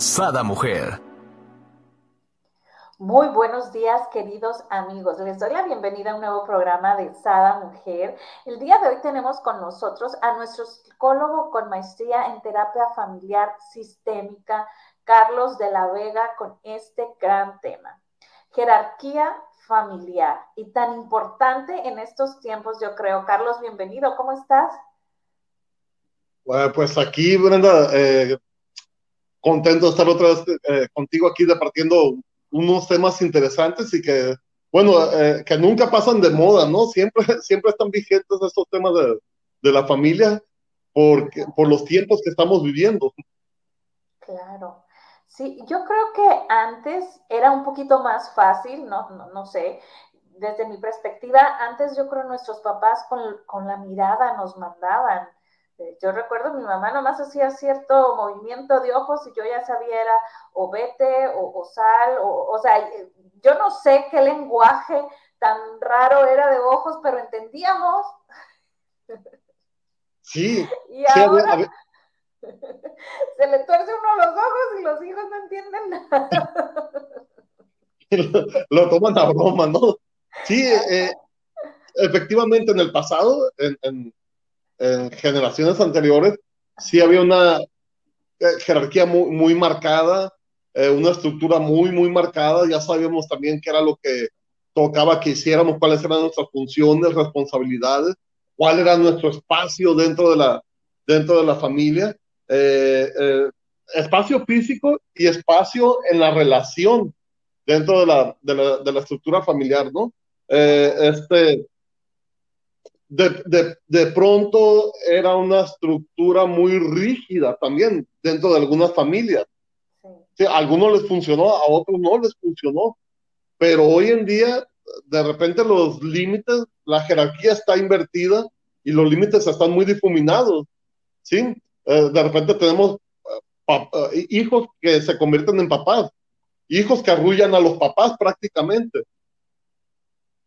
Sada Mujer. Muy buenos días, queridos amigos. Les doy la bienvenida a un nuevo programa de Sada Mujer. El día de hoy tenemos con nosotros a nuestro psicólogo con maestría en terapia familiar sistémica, Carlos de la Vega, con este gran tema. Jerarquía familiar y tan importante en estos tiempos, yo creo. Carlos, bienvenido. ¿Cómo estás? Bueno, pues aquí, Brenda, eh, contento de estar otra vez eh, contigo aquí departiendo unos temas interesantes y que, bueno, eh, que nunca pasan de moda, ¿no? Siempre, siempre están vigentes estos temas de, de la familia porque, por los tiempos que estamos viviendo. Claro. Sí, yo creo que antes era un poquito más fácil, no, no, no sé, desde mi perspectiva, antes yo creo nuestros papás con, con la mirada nos mandaban yo recuerdo mi mamá nomás hacía cierto movimiento de ojos y yo ya sabía era o vete o, sal, o, o sea, yo no sé qué lenguaje tan raro era de ojos, pero entendíamos. Sí. y ahora se le tuerce uno los ojos y los hijos no entienden nada. lo, toman a broma, ¿no? Sí, eh, efectivamente en el pasado, en en generaciones anteriores, sí había una eh, jerarquía muy, muy marcada, eh, una estructura muy, muy marcada. Ya sabíamos también qué era lo que tocaba que hiciéramos, cuáles eran nuestras funciones, responsabilidades, cuál era nuestro espacio dentro de la, dentro de la familia. Eh, espacio físico y espacio en la relación dentro de la, de la, de la estructura familiar, ¿no? este, de, de, pronto era una estructura muy rígida también dentro de algunas familias. Sí. a algunos les funcionó, a otros no les funcionó, pero hoy en día de repente los límites, la jerarquía está invertida y los límites están muy difuminados, ¿sí? Eh, de repente tenemos eh, hijos que se convierten en papás, hijos que arrullan a los papás prácticamente,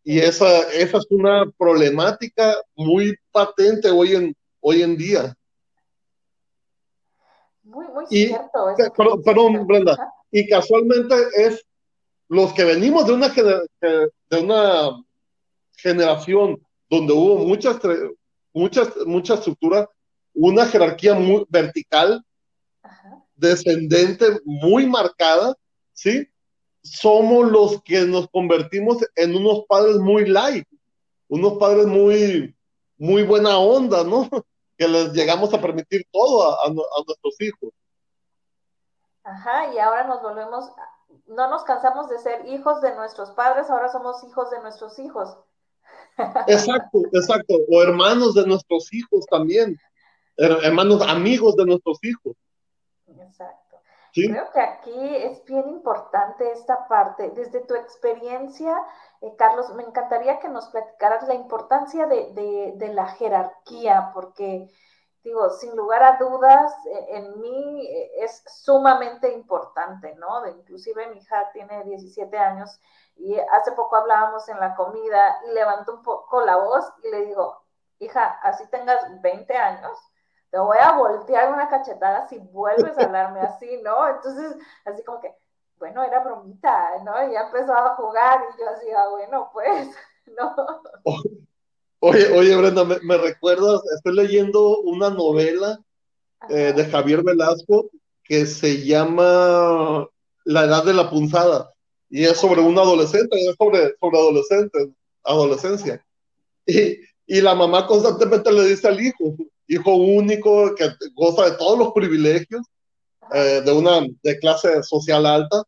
y esa, esa es una problemática muy patente hoy en, hoy en día. Muy, muy cierto. perdón, Brenda. Y casualmente es los que venimos de una, de una generación donde hubo muchas, muchas, mucha estructura, una jerarquía muy vertical, descendente, muy marcada, ¿sí? Somos los que nos convertimos en unos padres muy light, unos padres muy, muy buena onda, ¿no? Que les llegamos a permitir todo a, nuestros hijos. Ajá, y ahora nos volvemos, no nos cansamos de ser hijos de nuestros padres, ahora somos hijos de nuestros hijos. Exacto, exacto, o hermanos de nuestros hijos también, hermanos amigos de nuestros hijos. Exacto. Creo que aquí es bien importante esta parte. Desde tu experiencia, eh, Carlos, me encantaría que nos platicaras la importancia de, la jerarquía, porque, digo, sin lugar a dudas, eh, en mí eh, es sumamente importante, ¿no? inclusive mi hija tiene 17 años y hace poco hablábamos en la comida y levantó un poco la voz y le digo, hija, así tengas 20 años te voy a voltear una cachetada si vuelves a hablarme así, ¿no? Entonces, así como que, bueno, era bromita, ¿no? Y ya empezó a jugar y yo así, ah, bueno, pues, ¿no? Oye, oye, Brenda, me, recuerdas, estoy leyendo una novela eh, de Javier Velasco que se llama La edad de la punzada y es sobre un adolescente, es sobre, sobre adolescentes, adolescencia. Y, y la mamá constantemente le dice al hijo, hijo único que goza de todos los privilegios eh, de una de clase social alta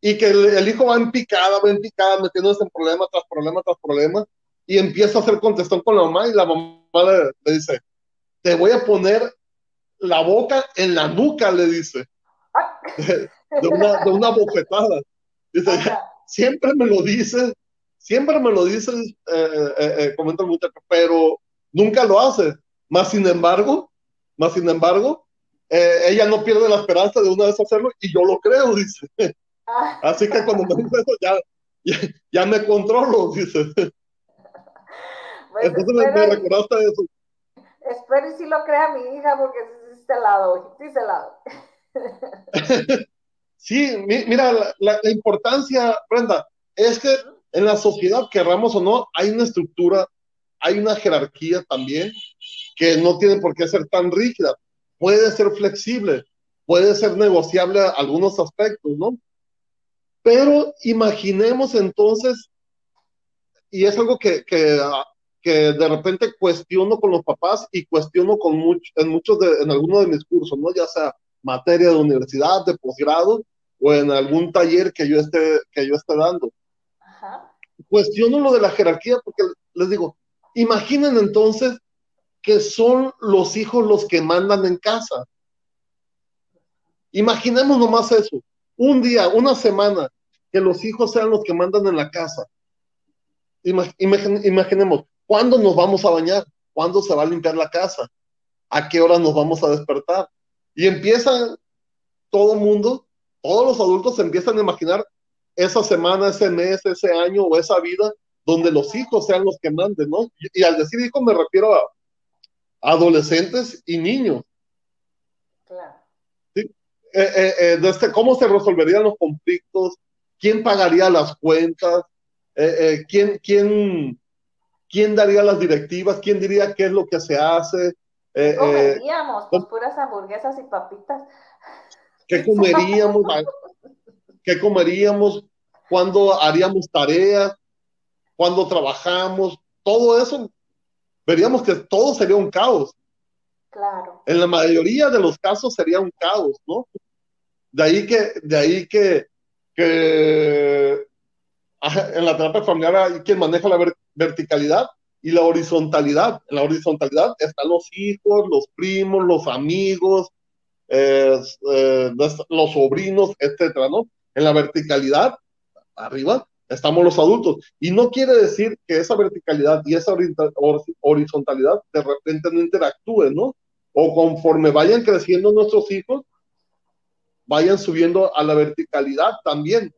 y que el, hijo va en picada, va en picada, metiéndose en problema tras problema tras problema y empieza a hacer contestón con la mamá y la mamá le, dice, te voy a poner la boca en la nuca, le dice. de, una, de una bofetada. Dice, siempre me lo dice, siempre me lo dice, eh, eh, eh, comenta el muchacho, pero nunca lo hace. Más sin embargo, más sin embargo, ella no pierde la esperanza de una vez hacerlo y yo lo creo, dice. Ah. Así que cuando me dice eso, ya, ya, me controlo, dice. Entonces me, recordaste eso. Espero y si lo crea mi hija, porque sí se la doy, sí se la doy. sí, mira, la, la, importancia, Brenda, es que en la sociedad, querramos o no, hay una estructura, hay una jerarquía también que no tiene por qué ser tan rígida. Puede ser flexible, puede ser negociable a algunos aspectos, ¿no? Pero imaginemos entonces, y es algo que, que, que de repente cuestiono con los papás y cuestiono con en muchos de, en algunos de mis cursos, ¿no? Ya sea materia de universidad, de posgrado o en algún taller que yo esté, que yo esté dando. Cuestiono lo de la jerarquía porque les digo, imaginen entonces que son los hijos los que mandan en casa. Imaginemos nomás eso. Un día, una semana, que los hijos sean los que mandan en la casa. imaginemos, ¿cuándo nos vamos a bañar? ¿Cuándo se va a limpiar la casa? ¿A qué hora nos vamos a despertar? Y empieza todo el mundo, todos los adultos empiezan a imaginar esa semana, ese mes, ese año o esa vida donde los hijos sean los que manden, ¿no? Y, al decir hijos me refiero a adolescentes y niños. Claro. ¿Sí? Eh, eh, eh, desde cómo se resolverían los conflictos, quién pagaría las cuentas, quién, quién, quién daría las directivas, quién diría qué es lo que se hace. ¿Qué comeríamos? Pues puras hamburguesas y papitas. ¿Qué comeríamos? qué comeríamos, cuándo haríamos tareas, cuándo trabajamos, todo eso, veríamos que todo sería un caos. Claro. En la mayoría de los casos sería un caos, ¿no? De ahí que, de ahí que, que en la terapia familiar hay quien maneja la verticalidad y la horizontalidad. En la horizontalidad están los hijos, los primos, los amigos, eh, eh, los sobrinos, etcétera, ¿no? En la verticalidad, arriba, estamos los adultos. Y no quiere decir que esa verticalidad y esa horizontalidad de repente no interactúen, ¿no? O conforme vayan creciendo nuestros hijos, vayan subiendo a la verticalidad también,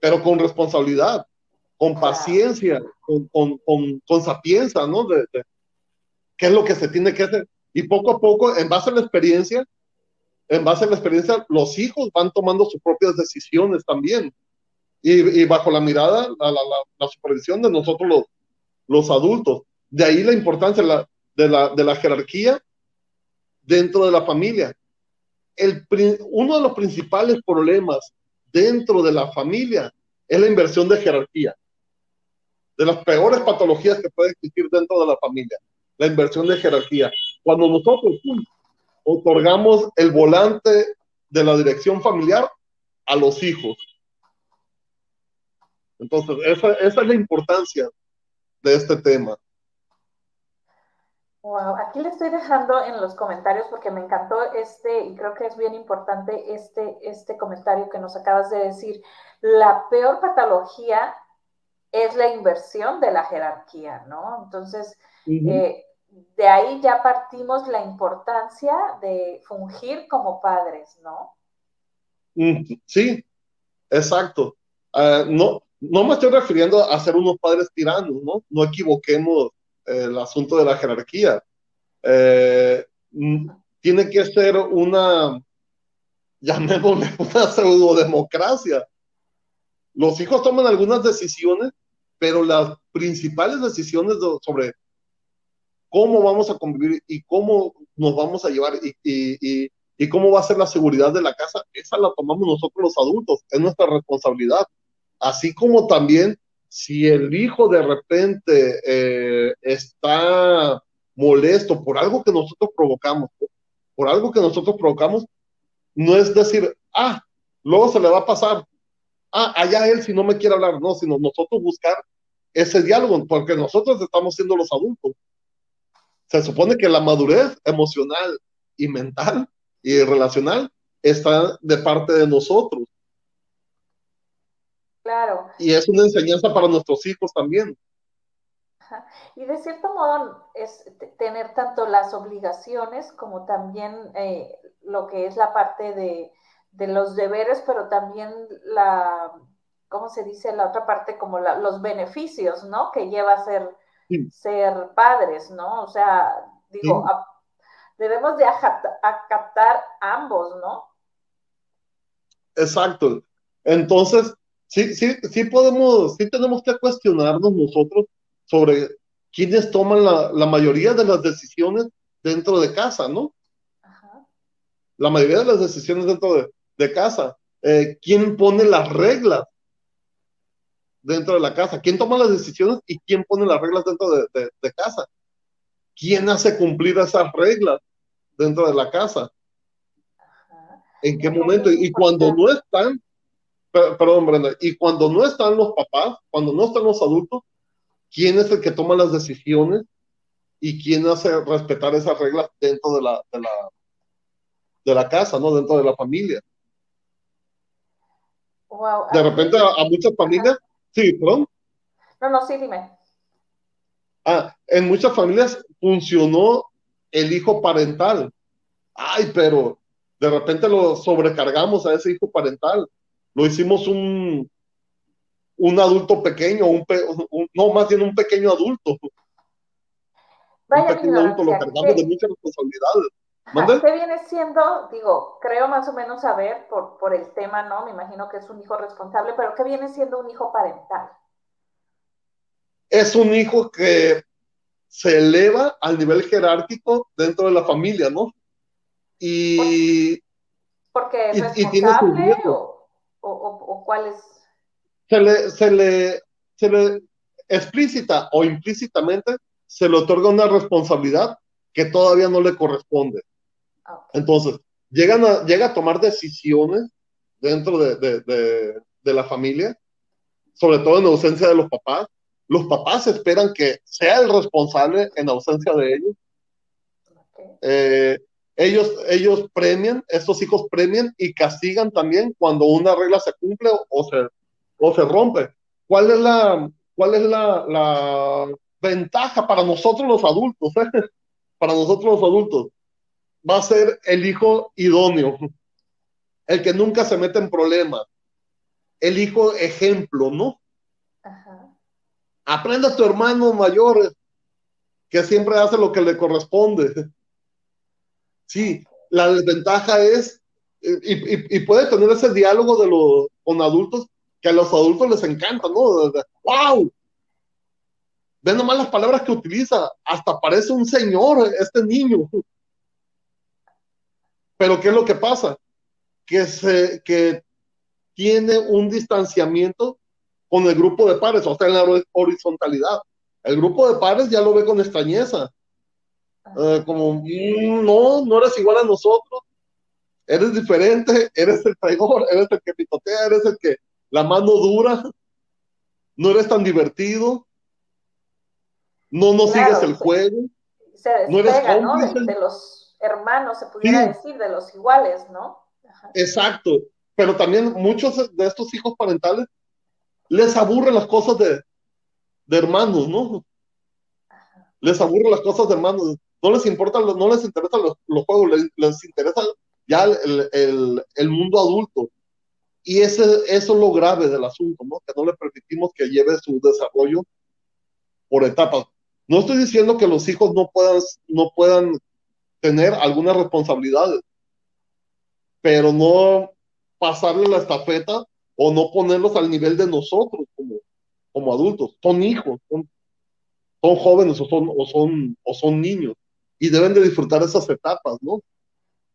pero con responsabilidad, con paciencia, con, con, sapiencia, ¿no? De, ¿Qué es lo que se tiene que hacer? Y poco a poco, en base a la experiencia, en base a la experiencia, los hijos van tomando sus propias decisiones también. Y, bajo la mirada, la, la, supervisión de nosotros los, los adultos. De ahí la importancia de la, de la jerarquía dentro de la familia. El, uno de los principales problemas dentro de la familia es la inversión de jerarquía. De las peores patologías que puede existir dentro de la familia, la inversión de jerarquía. Cuando nosotros otorgamos el volante de la dirección familiar a los hijos. Entonces, esa, es la importancia de este tema. Wow, aquí le estoy dejando en los comentarios porque me encantó este, y creo que es bien importante este, este comentario que nos acabas de decir. La peor patología es la inversión de la jerarquía, ¿no? Entonces, de ahí ya partimos la importancia de fungir como padres, ¿no? Sí, exacto. Ah, no, no me estoy refiriendo a ser unos padres tiranos, ¿no? No equivoquemos el asunto de la jerarquía. Eh, tiene que ser una, llamémosle una pseudo-democracia. Los hijos toman algunas decisiones, pero las principales decisiones sobre cómo vamos a convivir y cómo nos vamos a llevar y, cómo va a ser la seguridad de la casa, esa la tomamos nosotros los adultos, es nuestra responsabilidad. Así como también si el hijo de repente eh, está molesto por algo que nosotros provocamos, por algo que nosotros provocamos, no es decir, ah, luego se le va a pasar, ah, allá él si no me quiere hablar, no, sino nosotros buscar ese diálogo, porque nosotros estamos siendo los adultos se supone que la madurez emocional y mental y relacional está de parte de nosotros. Claro. Y es una enseñanza para nuestros hijos también. Y de cierto modo es tener tanto las obligaciones como también eh, lo que es la parte de, los deberes, pero también la, ¿cómo se dice? La otra parte como los beneficios, ¿no? Que lleva a ser, ser padres, ¿no? O sea, digo, debemos de acatar ambos, ¿no? Exacto. Entonces, sí, sí, sí podemos, sí tenemos que cuestionarnos nosotros sobre quiénes toman la, mayoría de las decisiones dentro de casa, ¿no? La mayoría de las decisiones dentro de, casa. Eh, ¿Quién pone las reglas dentro de la casa? ¿Quién toma las decisiones y quién pone las reglas dentro de, casa? ¿Quién hace cumplir esas reglas dentro de la casa? ¿En qué momento? Y cuando no están, perdón, Brenda, y cuando no están los papás, cuando no están los adultos, quién es el que toma las decisiones y quién hace respetar esas reglas dentro de la, de la, de la casa, ¿no? Dentro de la familia. de repente a, muchas familias, sí, perdón. No, no, sí, dime. Ah, en muchas familias funcionó el hijo parental. Ay, pero de repente lo sobrecargamos a ese hijo parental. Lo hicimos un, un adulto pequeño, un, no, más bien un pequeño adulto. Vaya un pequeño adulto lo cargamos de muchas responsabilidades. ¿Qué viene siendo, digo, creo más o menos saber por, por el tema, ¿no? Me imagino que es un hijo responsable, pero ¿qué viene siendo un hijo parental? Es un hijo que se eleva al nivel jerárquico dentro de la familia, ¿no? Y... Porque es responsable o, o, o cuál es se le, se le, se le explícita o implícitamente se le otorga una responsabilidad que todavía no le corresponde. Entonces, llegan a, llega a tomar decisiones dentro de, de, de, la familia, sobre todo en ausencia de los papás. Los papás esperan que sea el responsable en ausencia de ellos. Eh, ellos, ellos premian, estos hijos premian y castigan también cuando una regla se cumple o se o se rompe. ¿Cuál es la, cuál es la, la ventaja para nosotros los adultos? Eh? Para nosotros los adultos. Va a ser el hijo idóneo, el que nunca se mete en problemas, el hijo ejemplo, ¿no? Ajá. Aprende a tu hermano mayor que siempre hace lo que le corresponde. Sí, la desventaja es, y, y, puede tener ese diálogo de los, con adultos, que a los adultos les encanta, ¿no? ¡Wow! Ven nomás las palabras que utiliza, hasta parece un señor este niño. Pero ¿qué es lo que pasa? Que, se, que tiene un distanciamiento con el grupo de pares, o sea, en la horizontalidad. El grupo de pares ya lo ve con extrañeza. Eh, como, mm, no, no eres igual a nosotros. Eres diferente, eres el traidor, eres el que pitotea, eres el que la mano dura, no eres tan divertido, no no sigues el juego, no eres cómplice. De, los hermanos, se pudiera decir, de los iguales, ¿no? Exacto, pero también muchos de estos hijos parentales les aburren las cosas de, hermanos, ¿no? Les aburren las cosas de hermanos, no les importa, no les interesan los, juegos, les, interesa ya el, el mundo adulto y ese, eso es lo grave del asunto, ¿no? Que no le permitimos que lleve su desarrollo por etapas. No estoy diciendo que los hijos no puedan, no puedan tener algunas responsabilidades, pero no pasarle la estafeta o no ponerlos al nivel de nosotros como, como adultos. Son hijos, son, son jóvenes o son, o, son, o son niños y deben de disfrutar esas etapas, ¿no?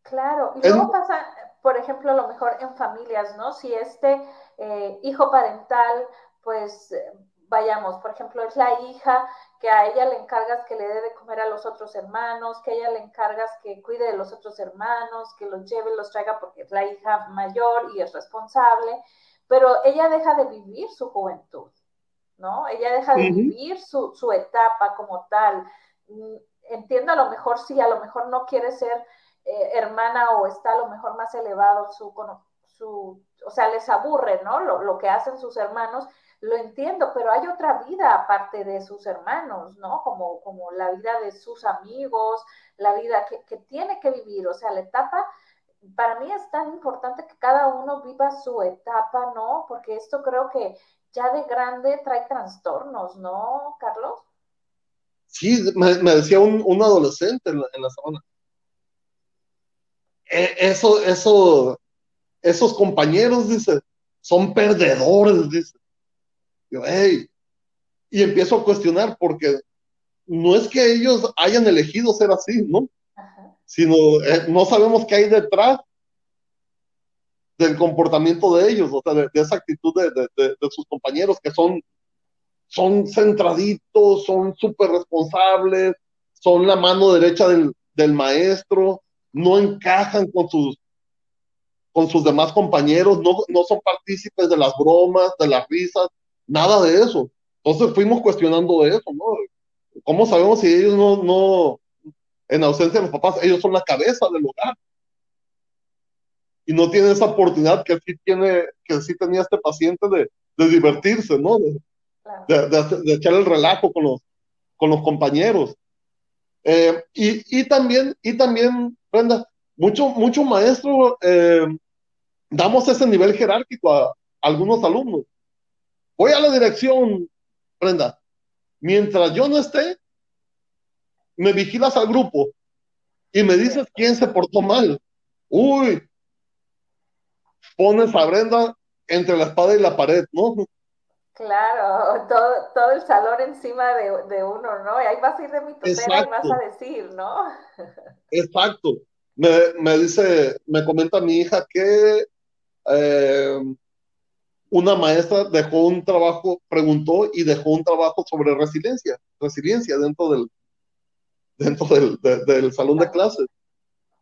Claro, y luego pasa, por ejemplo, a lo mejor en familias, ¿no? Si este eh, hijo parental, pues, eh, vayamos, por ejemplo, es la hija que a ella le encargas que le dé de comer a los otros hermanos, que a ella le encargas que cuide de los otros hermanos, que los lleve, los traiga porque es la hija mayor y es responsable, pero ella deja de vivir su juventud, ¿no? Ella deja de vivir su, su etapa como tal. Entiendo a lo mejor sí, a lo mejor no quiere ser eh, hermana o está a lo mejor más elevado su, su o sea, les aburre, ¿no? Lo, lo, que hacen sus hermanos, lo entiendo, pero hay otra vida aparte de sus hermanos, ¿no? Como, como la vida de sus amigos, la vida que, que tiene que vivir, o sea, la etapa para mí es tan importante que cada uno viva su etapa, ¿no? Porque esto creo que ya de grande trae trastornos, ¿no, Carlos? Sí, me, decía un, adolescente en la, en semana. E, eso, eso, esos compañeros, dice, son perdedores, dice. Yo, hey, y empiezo a cuestionar porque no es que ellos hayan elegido ser así, ¿no? sino eh, no sabemos qué hay detrás del comportamiento de ellos, o sea, de, esa actitud de, de, sus compañeros que son, son centraditos, son súper responsables, son la mano derecha del, del, maestro, no encajan con sus, con sus demás compañeros, no, no son partícipes de las bromas, de las risas, nada de eso. Entonces fuimos cuestionando eso, ¿no? ¿Cómo sabemos si ellos no, no, en ausencia de los papás, ellos son la cabeza del hogar. Y no tienen esa oportunidad que sí, tiene, que sí tenía este paciente de, de divertirse, ¿no? De, de, echar el relajo con los, con los compañeros. Eh, y, y, también, y también, Brenda, mucho, mucho maestro, eh, damos ese nivel jerárquico a, algunos alumnos. Voy a la dirección, Brenda. Mientras yo no esté, me vigilas al grupo y me dices quién se portó mal. Uy, pones a Brenda entre la espada y la pared, ¿no? Claro, todo, todo el salón encima de, uno, ¿no? Y ahí vas a ir de mi tutela y vas a decir, ¿no? Exacto. Me, me, dice, me comenta mi hija que eh, una maestra dejó un trabajo, preguntó y dejó un trabajo sobre resiliencia, resiliencia dentro del, dentro del, del salón de clases.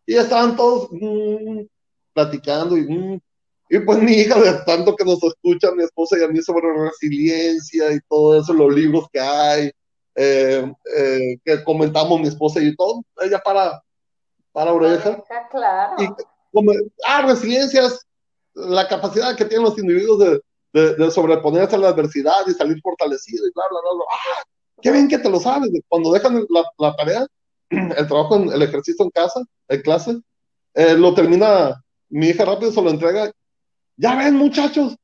Y estaban todos mm, platicando y, mm, y pues mi hija, de tanto que nos escucha mi esposa y a mí sobre resiliencia y todo eso, los libros que hay, eh, eh, que comentamos mi esposa y todo, ella para, para oreja. Claro. Y como, ah, resiliencia es la capacidad que tienen los individuos de, de, de sobreponerse a la adversidad y salir fortalecidos y bla, bla, bla. bla. ¡Ah! Qué bien que te lo sabes. Cuando dejan la, la tarea, el trabajo, en, el ejercicio en casa, en clase, eh, lo termina mi hija rápido, se lo entrega. Ya ven, muchachos,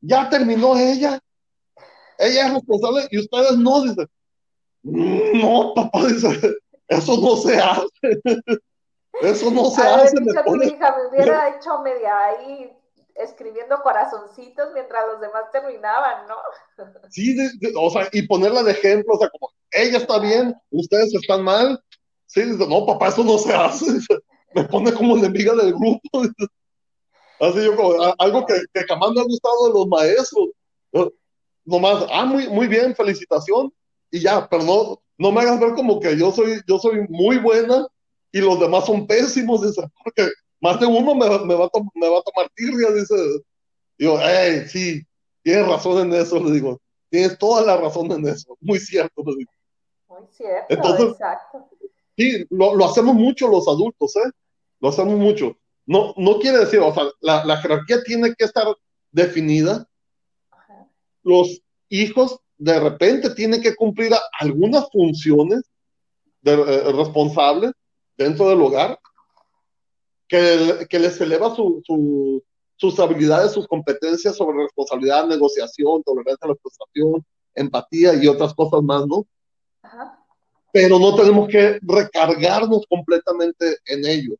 ya terminó ella. Ella es responsable y ustedes no, dice. No, papá, dice, eso no se hace. Eso no se hace. Dicho me, mi hija me hubiera hecho media ahí escribiendo corazoncitos mientras los demás terminaban, ¿no? Sí, o sea, y ponerla de ejemplo, o sea, como, ella está bien, ustedes están mal. Sí, dice, no, papá, eso no se hace. me pone como enemiga del grupo. Así yo como, algo que, que jamás me ha gustado de los maestros. Nomás, ah, muy, muy bien, felicitación. Y ya, pero no, no me hagas ver como que yo soy, yo soy muy buena y los demás son pésimos, dice, porque más de uno me, me, va, a me va a tomar tirria, dice. Digo, hey, sí, tienes razón en eso, le digo, tienes toda la razón en eso, muy cierto, le digo. Muy cierto, exacto. Sí, lo, lo, hacemos mucho los adultos, ¿eh? Lo hacemos mucho. No, no quiere decir, o sea, la, la jerarquía tiene que estar definida. Los hijos de repente tienen que cumplir algunas funciones de, eh, responsables dentro del hogar, que, les eleva sus habilidades, sus competencias sobre responsabilidad, negociación, tolerancia a la frustración, empatía y otras cosas más, ¿no? Pero no tenemos que recargarnos completamente en ello.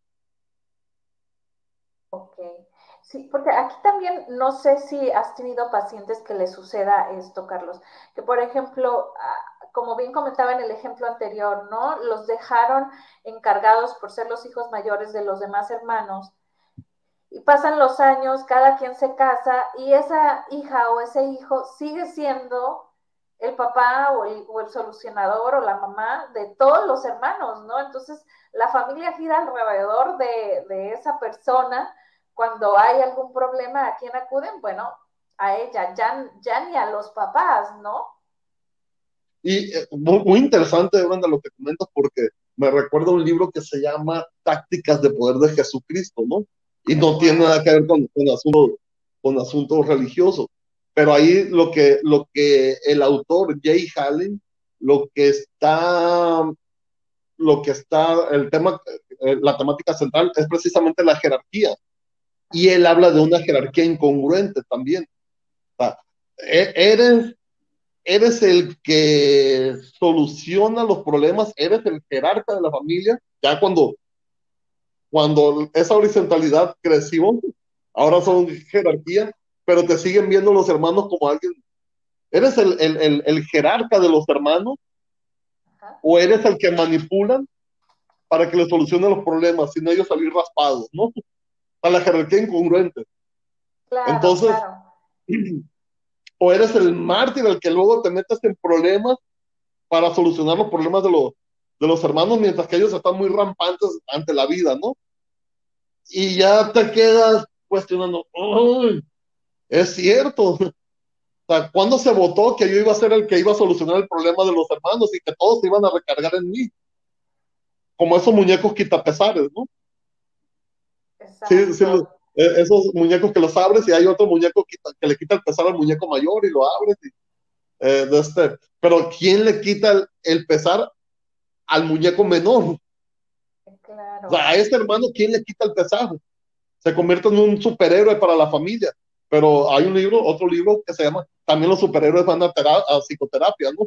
Sí, porque aquí también no sé si has tenido pacientes que les suceda esto, Carlos, que por ejemplo, como bien comentaba en el ejemplo anterior, ¿no? Los dejaron encargados por ser los hijos mayores de los demás hermanos. Y pasan los años, cada quien se casa y esa hija o ese hijo sigue siendo el papá o el, solucionador o la mamá de todos los hermanos, ¿no? Entonces, la familia gira alrededor de, de esa persona. Cuando hay algún problema, ¿a quién acuden? Bueno, a ella, ya, ya ni a los papás, ¿no? Y eh, muy, interesante, Brenda, lo que comentas, porque me recuerda un libro que se llama Tácticas de Poder de Jesucristo, ¿no? Y no tiene nada que ver con, con, asuntos, con asuntos religiosos. Pero ahí lo que, lo que el autor Jay Hallen, lo que está, lo que está, el tema, eh, la temática central es precisamente la jerarquía. Y él habla de una jerarquía incongruente también. O sea, e, eres eres el que soluciona los problemas, eres el jerarca de la familia, ya cuando, cuando esa horizontalidad creció, ahora son jerarquía, pero te siguen viendo los hermanos como alguien, eres el, el, el, jerarca de los hermanos o eres el que manipulan para que le solucionen los problemas sin ellos salir raspados, ¿no? A la jerarquía incongruente. Entonces, o eres el mártir el que luego te metes en problemas para solucionar los problemas de, los, de los hermanos mientras que ellos están muy rampantes ante la vida, ¿no? Y ya te quedas cuestionando, es cierto. O sea, ¿cuándo se votó que yo iba a ser el que iba a solucionar el problema de los hermanos y que todos se iban a recargar en mí? Como esos muñecos quitapesares, ¿no? Sí, sí, e, esos muñecos que los abres y hay otro muñeco que, le quita el pesar al muñeco mayor y lo abres. Eh, de este. Pero ¿quién le quita el, pesar al muñeco menor? O sea, a este hermano, ¿quién le quita el pesar? Se convierte en un superhéroe para la familia. Pero hay un libro, otro libro que se llama También los superhéroes van a, a psicoterapia, ¿no?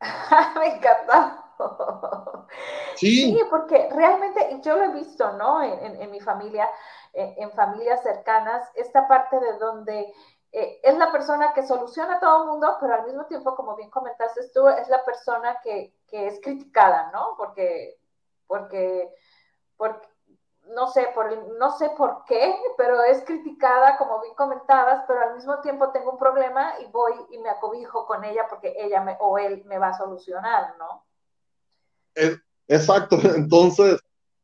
Me encanta. Sí. porque realmente yo lo he visto, ¿no? En, mi familia, en, familias cercanas, esta parte de donde eh, es la persona que soluciona todo el mundo, pero al mismo tiempo, como bien comentaste tú, es la persona que, que es criticada, ¿no? Porque, porque, porque no sé, por no sé por qué, pero es criticada, como bien comentabas, pero al mismo tiempo tengo un problema y voy y me acobijo con ella porque ella me, o él me va a solucionar, ¿no? Exacto, entonces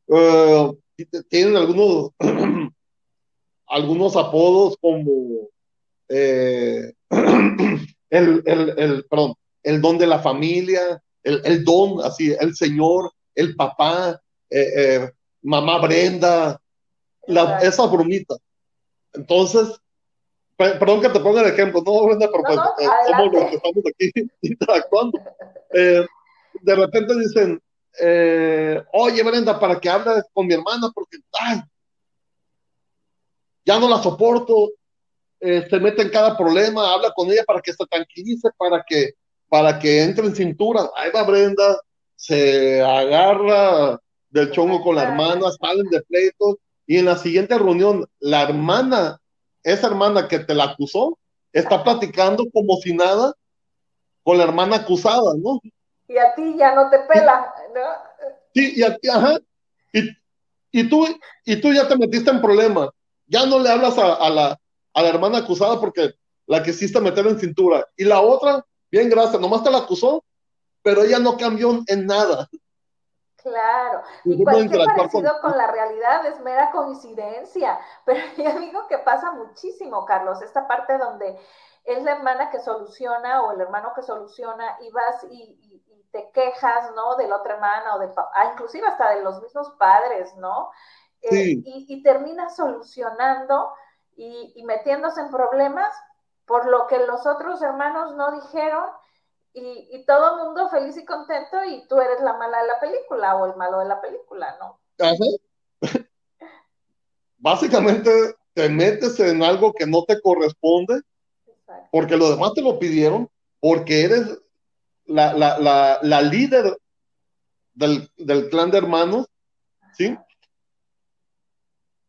uh, tienen algunos, algunos apodos como eh, el, el, el, perdón, el don de la familia, el, el don, así, el señor, el papá, eh, eh, mamá Brenda, la, esa bromita. Entonces, perdón que te ponga el ejemplo, no Brenda, pero pues, somos los que estamos aquí interactuando. De repente dicen, eh, oye Brenda, para que hables con mi hermana, porque ay, ya no la soporto, eh, se mete en cada problema, habla con ella para que se tranquilice, para que, para que entre en cintura. Ahí va Brenda, se agarra del chongo con la hermana, salen de pleito, y en la siguiente reunión, la hermana, esa hermana que te la acusó, está platicando como si nada con la hermana acusada, ¿no? Y a ti ya no te pela, ¿no? Sí, y a ti, ajá. Y, y, tú, y tú ya te metiste en problemas. Ya no le hablas a, la, a la hermana acusada porque la quisiste meter en cintura. Y la otra, bien gracias, nomás te la acusó, pero ella no cambió en nada. Claro, y cualquier parecido con... con... la realidad es mera coincidencia, pero yo digo que pasa muchísimo, Carlos, esta parte donde es la hermana que soluciona o el hermano que soluciona y vas y, te quejas, ¿no? De la otra hermana o del papá, ah, inclusive hasta de los mismos padres, ¿no? Eh, y, y terminas solucionando y, metiéndose en problemas por lo que los otros hermanos no dijeron y, y, todo el mundo feliz y contento y tú eres la mala de la película o el malo de la película, ¿no? Básicamente te metes en algo que no te corresponde porque los demás te lo pidieron, porque eres la, la, la, la líder del, del, clan de hermanos, ¿sí?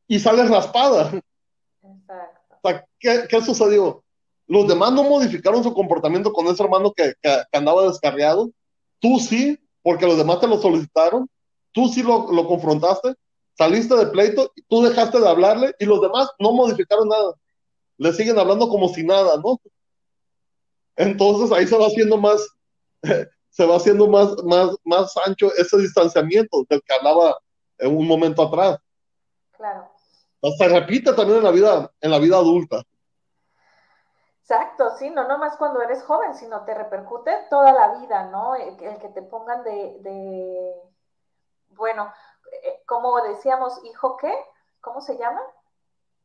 Y sales raspada. Exacto. ¿qué, ¿qué, sucedió? Los demás no modificaron su comportamiento con ese hermano que, que, andaba descarriado. Tú sí, porque los demás te lo solicitaron. Tú sí lo, lo confrontaste. Saliste de pleito tú dejaste de hablarle y los demás no modificaron nada. Le siguen hablando como si nada, ¿no? Entonces ahí se va haciendo más, se va haciendo más, más, más ancho ese distanciamiento del que hablaba en un momento atrás. Claro. Se repite también en la vida, en la vida adulta. Exacto, sí, no nomás cuando eres joven, sino te repercute toda la vida, ¿no? El, que te pongan de, bueno, eh, como decíamos, hijo qué, ¿cómo se llama?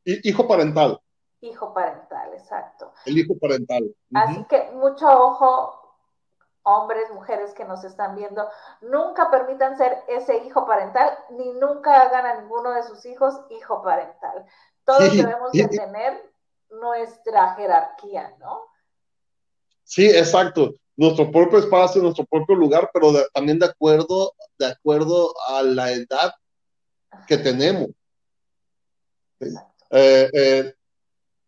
Hijo parental. Hijo parental, exacto. El hijo parental. Así que mucho ojo, hombres, mujeres que nos están viendo, nunca permitan ser ese hijo parental, ni nunca hagan a ninguno de sus hijos hijo parental. Todos debemos de tener nuestra jerarquía, ¿no? Sí, exacto. Nuestro propio espacio, nuestro propio lugar, pero también de acuerdo, de acuerdo a la edad que tenemos. Eh, eh,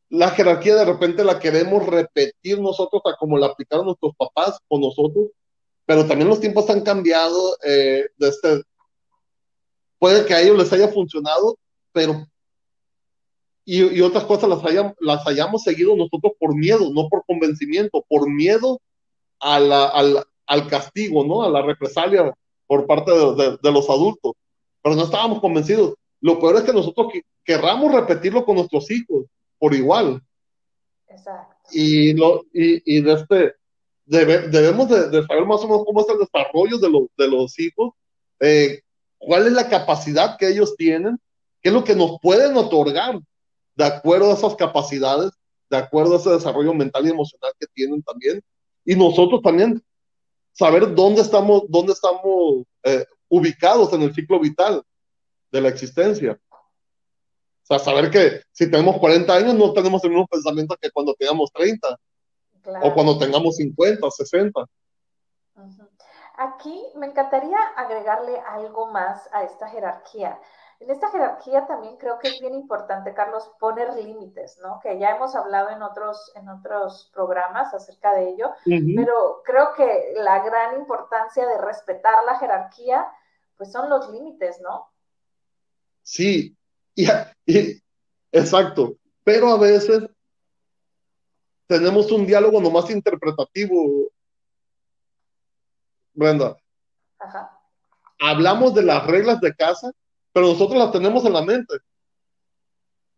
la jerarquía de repente la queremos repetir nosotros a como la aplicaron nuestros papás con nosotros, pero también los tiempos han cambiado. Eh, este, puede que a ellos les haya funcionado, pero y, otras cosas las, las hayamos seguido nosotros por miedo, no por convencimiento, por miedo a la, al, al, castigo, ¿no? A la represalia por parte de, de, los adultos. Pero no estábamos convencidos. Lo peor es que nosotros querramos repetirlo con nuestros hijos por igual. Exacto. Y, lo, y, y de este, debemos de, saber más o menos cómo es el desarrollo de, los de los hijos, eh, cuál es la capacidad que ellos tienen, qué es lo que nos pueden otorgar de acuerdo a esas capacidades, de acuerdo a ese desarrollo mental y emocional que tienen también. Y nosotros también saber dónde estamos, dónde estamos eh, ubicados en el ciclo vital de la existencia. O sea, saber que si tenemos 40 años no tenemos el mismo pensamiento que cuando tengamos 30 o cuando tengamos 50, 60. Aquí me encantaría agregarle algo más a esta jerarquía. En esta jerarquía también creo que es bien importante, Carlos, poner límites, ¿no? Que ya hemos hablado en otros, en otros programas acerca de ello, pero creo que la gran importancia de respetar la jerarquía, pues son los límites, ¿no? Sí, y, exacto, pero a veces tenemos un diálogo nomás interpretativo, Brenda. Ajá. Hablamos de las reglas de casa pero nosotros las tenemos en la mente.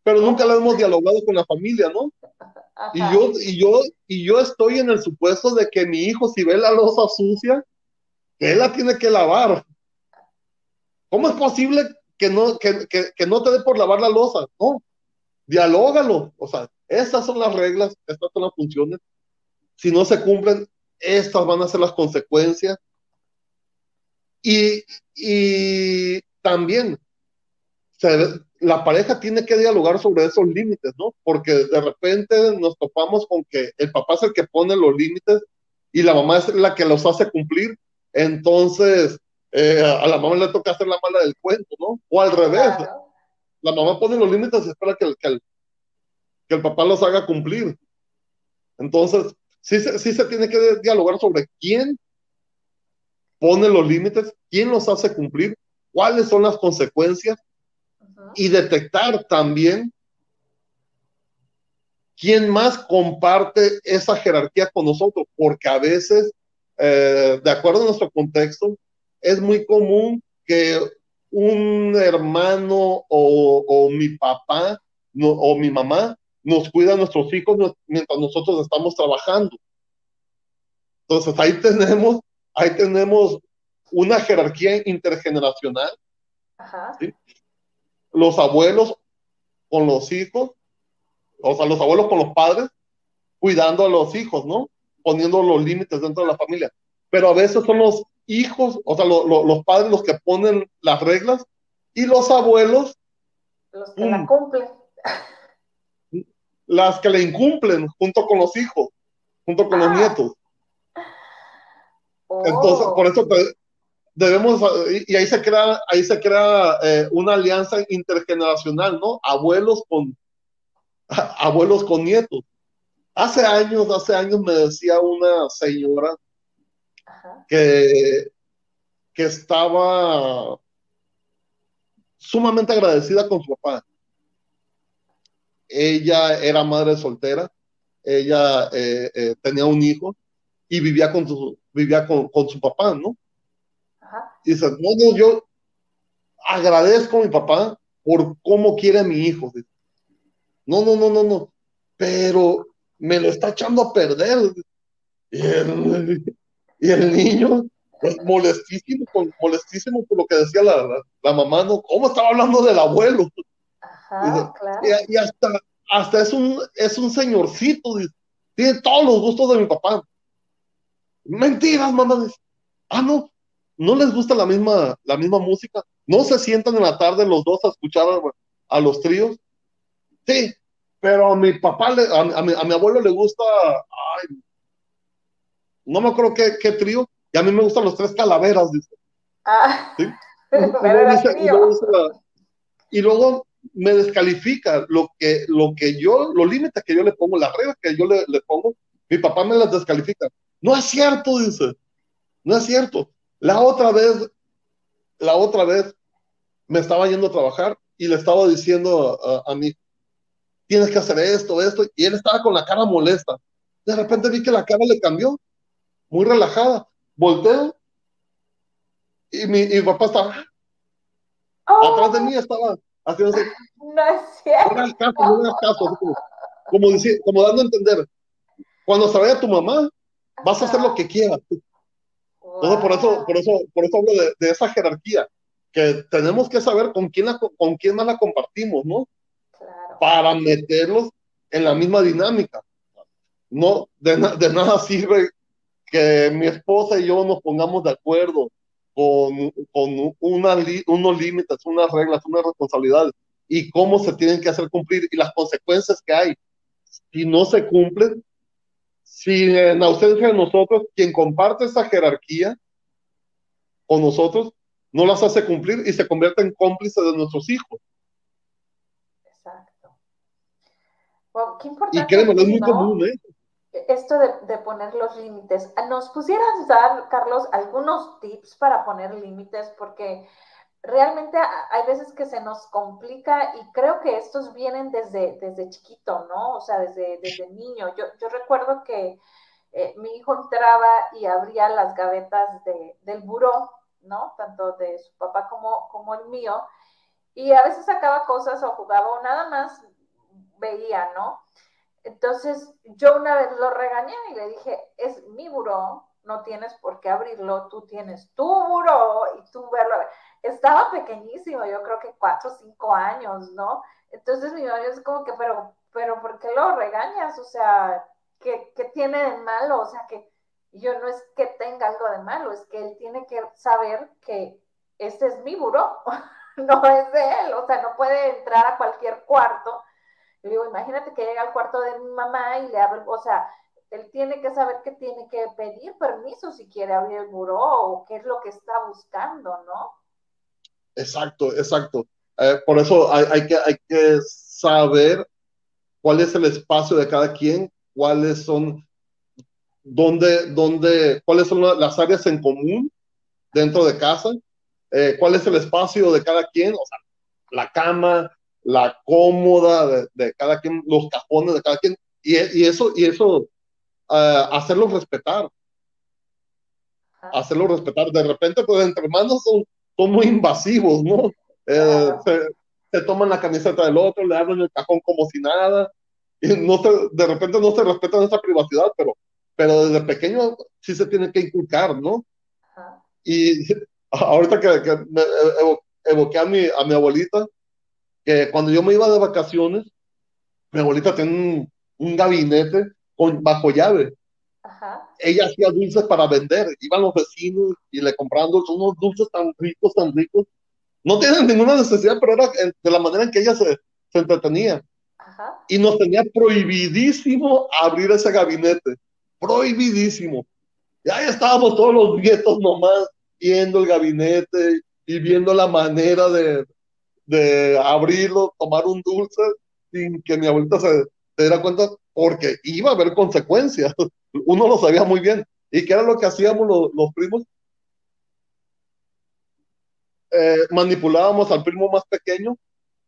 Pero nunca las hemos dialogado con la familia, ¿no? Y yo, y, yo, y yo estoy en el supuesto de que mi hijo, si ve la losa sucia, él la tiene que lavar. ¿Cómo es posible que no, que, que, no te dé por lavar la losa? No, dialógalo. O sea, estas son las reglas, estas son las funciones. Si no se cumplen, estas van a ser las consecuencias. Y, y también la pareja tiene que dialogar sobre esos límites, ¿no? Porque de repente nos topamos con que el papá es el que pone los límites y la mamá es la que los hace cumplir. Entonces, eh, a la mamá le toca hacer la mala del cuento, ¿no? O al revés. La mamá pone los límites y espera que el, que el, que el papá los haga cumplir. Entonces, sí, sí se tiene que dialogar sobre quién pone los límites, quién los hace cumplir, cuáles son las consecuencias y detectar también quién más comparte esa jerarquía con nosotros, porque a veces, eh, de acuerdo a nuestro contexto, es muy común que un hermano o, mi papá o mi mamá nos cuida a nuestros hijos mientras nosotros estamos trabajando. Entonces ahí tenemos, ahí tenemos una jerarquía intergeneracional los abuelos con los hijos, o sea, los abuelos con los padres, cuidando a los hijos, ¿no? Poniendo los límites dentro de la familia. Pero a veces son los hijos, o sea, los padres los que ponen las reglas y los abuelos. Los que la cumplen. Las que le incumplen junto con los hijos, junto con los ah. nietos. Entonces, por eso te, debemos, y ahí se crea, ahí se crea eh, una alianza intergeneracional, ¿no? Abuelos con, abuelos con nietos. Hace años, hace años me decía una señora que, que estaba sumamente agradecida con su papá. Ella era madre soltera, ella eh, eh, tenía un hijo y vivía con su, vivía con, con su papá, ¿no? Y dice, no, no, yo agradezco a mi papá por cómo quiere a mi hijo. No, no, no, no, no, pero me lo está echando a perder. Y el, niño, pues molestísimo, molestísimo por lo que decía la, la, mamá, ¿no? ¿Cómo estaba hablando del abuelo? Ajá, claro. Y, hasta, hasta es un, es un señorcito, tiene todos los gustos de mi papá. Mentiras, mamá. Ah, no, no les gusta la misma, la misma música. No se sientan en la tarde los dos a escuchar a, los tríos. Sí, pero a mi papá, a, mi, a, mi, abuelo le gusta, ay, no me acuerdo qué, qué trío, y a mí me gustan los tres calaveras, dice. Ah, ¿Sí? y, luego me descalifica lo que, lo que yo, los límites que yo le pongo, las reglas que yo le, le, pongo, mi papá me las descalifica. No es cierto, dice. No es cierto. La otra vez, la otra vez me estaba yendo a trabajar y le estaba diciendo a, a mí, tienes que hacer esto, esto, y él estaba con la cara molesta. De repente vi que la cara le cambió, muy relajada volteo y mi, y mi papá estaba oh. atrás de mí, estaba haciendo así. No es cierto. No caso, no caso, como, como, como, dando a entender, cuando se vaya tu mamá, vas a hacer lo que quieras. Entonces, por eso, por eso, por eso hablo de, de, esa jerarquía, que tenemos que saber con quién, la, con quién más la compartimos, ¿no? Claro. Para meterlos en la misma dinámica. No, de, de nada sirve que mi esposa y yo nos pongamos de acuerdo con, con una, unos límites, unas reglas, unas responsabilidades y cómo se tienen que hacer cumplir y las consecuencias que hay si no se cumplen, si en ausencia de nosotros, quien comparte esa jerarquía con nosotros, no las hace cumplir y se convierte en cómplice de nuestros hijos. Exacto. qué importante. Y créeme, es muy común, ¿eh? Esto de, poner los límites. ¿Nos pusieras dar, Carlos, algunos tips para poner límites? Porque realmente hay veces que se nos complica y creo que estos vienen desde, desde chiquito, ¿no? O sea, desde, desde niño. Yo, yo recuerdo que eh, mi hijo entraba y abría las gavetas de, del buró, ¿no? Tanto de su papá como, como el mío. Y a veces sacaba cosas o jugaba o nada más veía, ¿no? Entonces yo una vez lo regañé y le dije, es mi buró, no tienes por qué abrirlo, tú tienes tu buró y tú verlo. Estaba pequeñísimo, yo creo que cuatro o cinco años, ¿no? Entonces mi mamá es como que, pero, pero ¿por qué lo regañas? O sea, ¿qué, ¿qué, tiene de malo? O sea, que yo no es que tenga algo de malo, es que él tiene que saber que este es mi buró, no es de él, o sea, no puede entrar a cualquier cuarto le digo, imagínate que llega al cuarto de mi mamá y le abre, o sea, él tiene que saber que tiene que pedir permiso si quiere abrir el buró o qué es lo que está buscando, ¿no? Exacto, exacto. Eh, por eso hay, que, hay que saber cuál es el espacio de cada quien, cuáles son, dónde, dónde, cuáles son las áreas en común dentro de casa, eh, cuál es el espacio de cada quien, o sea, la cama, la cómoda de, cada quien, los cajones de cada quien, y, y eso, y eso, uh, hacerlos respetar. Hacerlo respetar. De repente, pues entre manos son, son muy invasivos, ¿no? Eh, se, toman la camiseta del otro, le abren el cajón como si nada, y no se, de repente no se respetan esa privacidad, pero, pero desde pequeño sí se tiene que inculcar, ¿no? Y ahorita que, que me evoqué a mi, a mi abuelita, que cuando yo me iba de vacaciones, mi abuelita tenía un, gabinete con, bajo llave. Ella hacía dulces para vender, iban los vecinos y le compraban unos dulces tan ricos, tan ricos. No tienen ninguna necesidad, pero era de la manera en que ella se, se entretenía. Y nos tenía prohibidísimo abrir ese gabinete, prohibidísimo. Y ahí estábamos todos los vietos nomás viendo el gabinete y viendo la manera de, de abrirlo, tomar un dulce sin que mi abuelita se, diera cuenta, porque iba a haber consecuencias. Uno lo sabía muy bien. ¿Y qué era lo que hacíamos los, primos? Eh, manipulábamos al primo más pequeño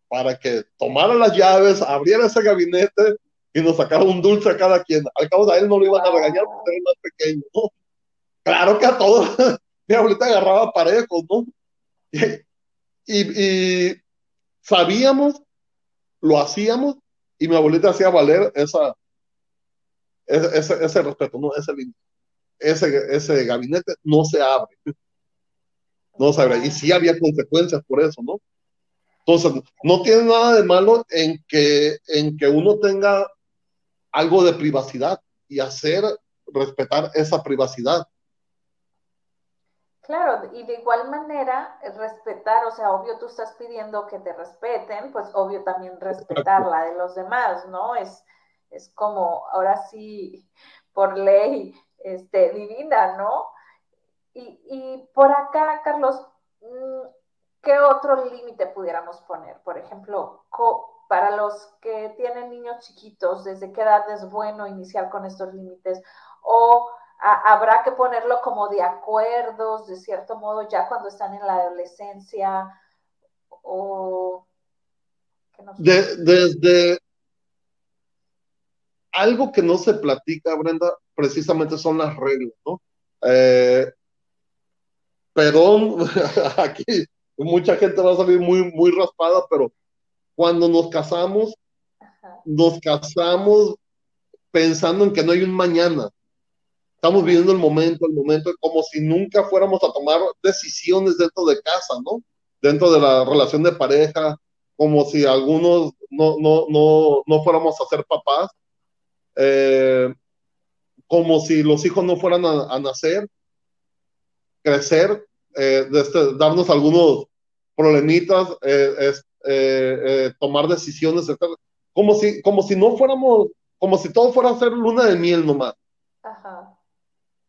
para que tomara las llaves, abriera ese gabinete y nos sacara un dulce a cada quien. Al cabo de él no lo iban a regañar porque era más pequeño. Claro que a todos mi abuelita agarraba parejos, ¿no? y, y, sabíamos, lo hacíamos y mi abuelita hacía valer esa, ese, ese respeto, ¿no? ese ese, ese gabinete no se abre. No se abre. Y sí había consecuencias por eso, ¿no? Entonces, no tiene nada de malo en que, en que uno tenga algo de privacidad y hacer respetar esa privacidad. Claro, y de igual manera, respetar, o sea, obvio tú estás pidiendo que te respeten, pues obvio también respetar la de los demás, ¿no? Es, es como, ahora sí, por ley este, divina, ¿no? Y, y por acá, Carlos, mm, ¿qué otro límite pudiéramos poner? Por ejemplo, para los que tienen niños chiquitos, ¿desde qué edad es bueno iniciar con estos límites? O habrá que ponerlo como de acuerdos, de cierto modo, ya cuando están en la adolescencia, o... desde algo que no se platica, Brenda, precisamente son las reglas, ¿no? Eh, perdón, aquí mucha gente va a salir muy, muy raspada, pero cuando nos casamos, nos casamos pensando en que no hay un mañana. Estamos viviendo el momento, el momento, como si nunca fuéramos a tomar decisiones dentro de casa, ¿no? Dentro de la relación de pareja, como si algunos no, no, no, no fuéramos a ser papás, eh, como si los hijos no fueran a, nacer, crecer, eh, este, darnos algunos problemitas, eh, tomar decisiones, Como si, como si no fuéramos, como si todo fuera a ser luna de miel nomás. Ajá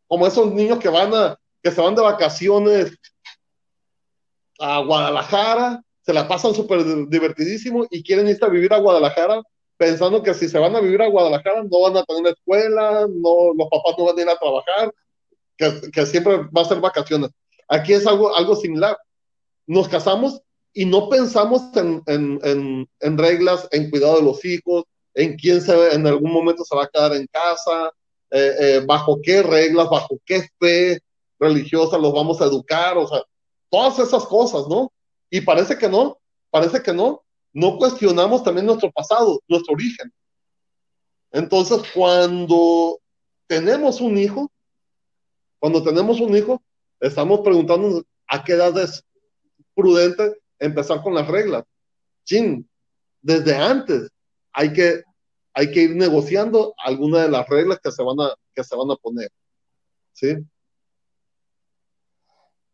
como esos niños que van a, que se van de vacaciones a Guadalajara, se la pasan súper divertidísimo y quieren irse a vivir a Guadalajara pensando que si se van a vivir a Guadalajara no van a tener escuela, no, los papás no van a ir a trabajar, que, siempre va a ser vacaciones. Aquí es algo, algo similar. Nos casamos y no pensamos en, en, en, en, reglas, en cuidado de los hijos, en quién se, en algún momento se va a quedar en casa, eh, eh, bajo qué reglas, bajo qué fe religiosa los vamos a educar, o sea, todas esas cosas, ¿no? Y parece que no, parece que no, no cuestionamos también nuestro pasado, nuestro origen. Entonces, cuando tenemos un hijo, cuando tenemos un hijo, estamos preguntándonos a qué edad es prudente empezar con las reglas. Chin, desde antes hay que hay que ir negociando algunas de las reglas que se van a, que se van a poner. ¿Sí?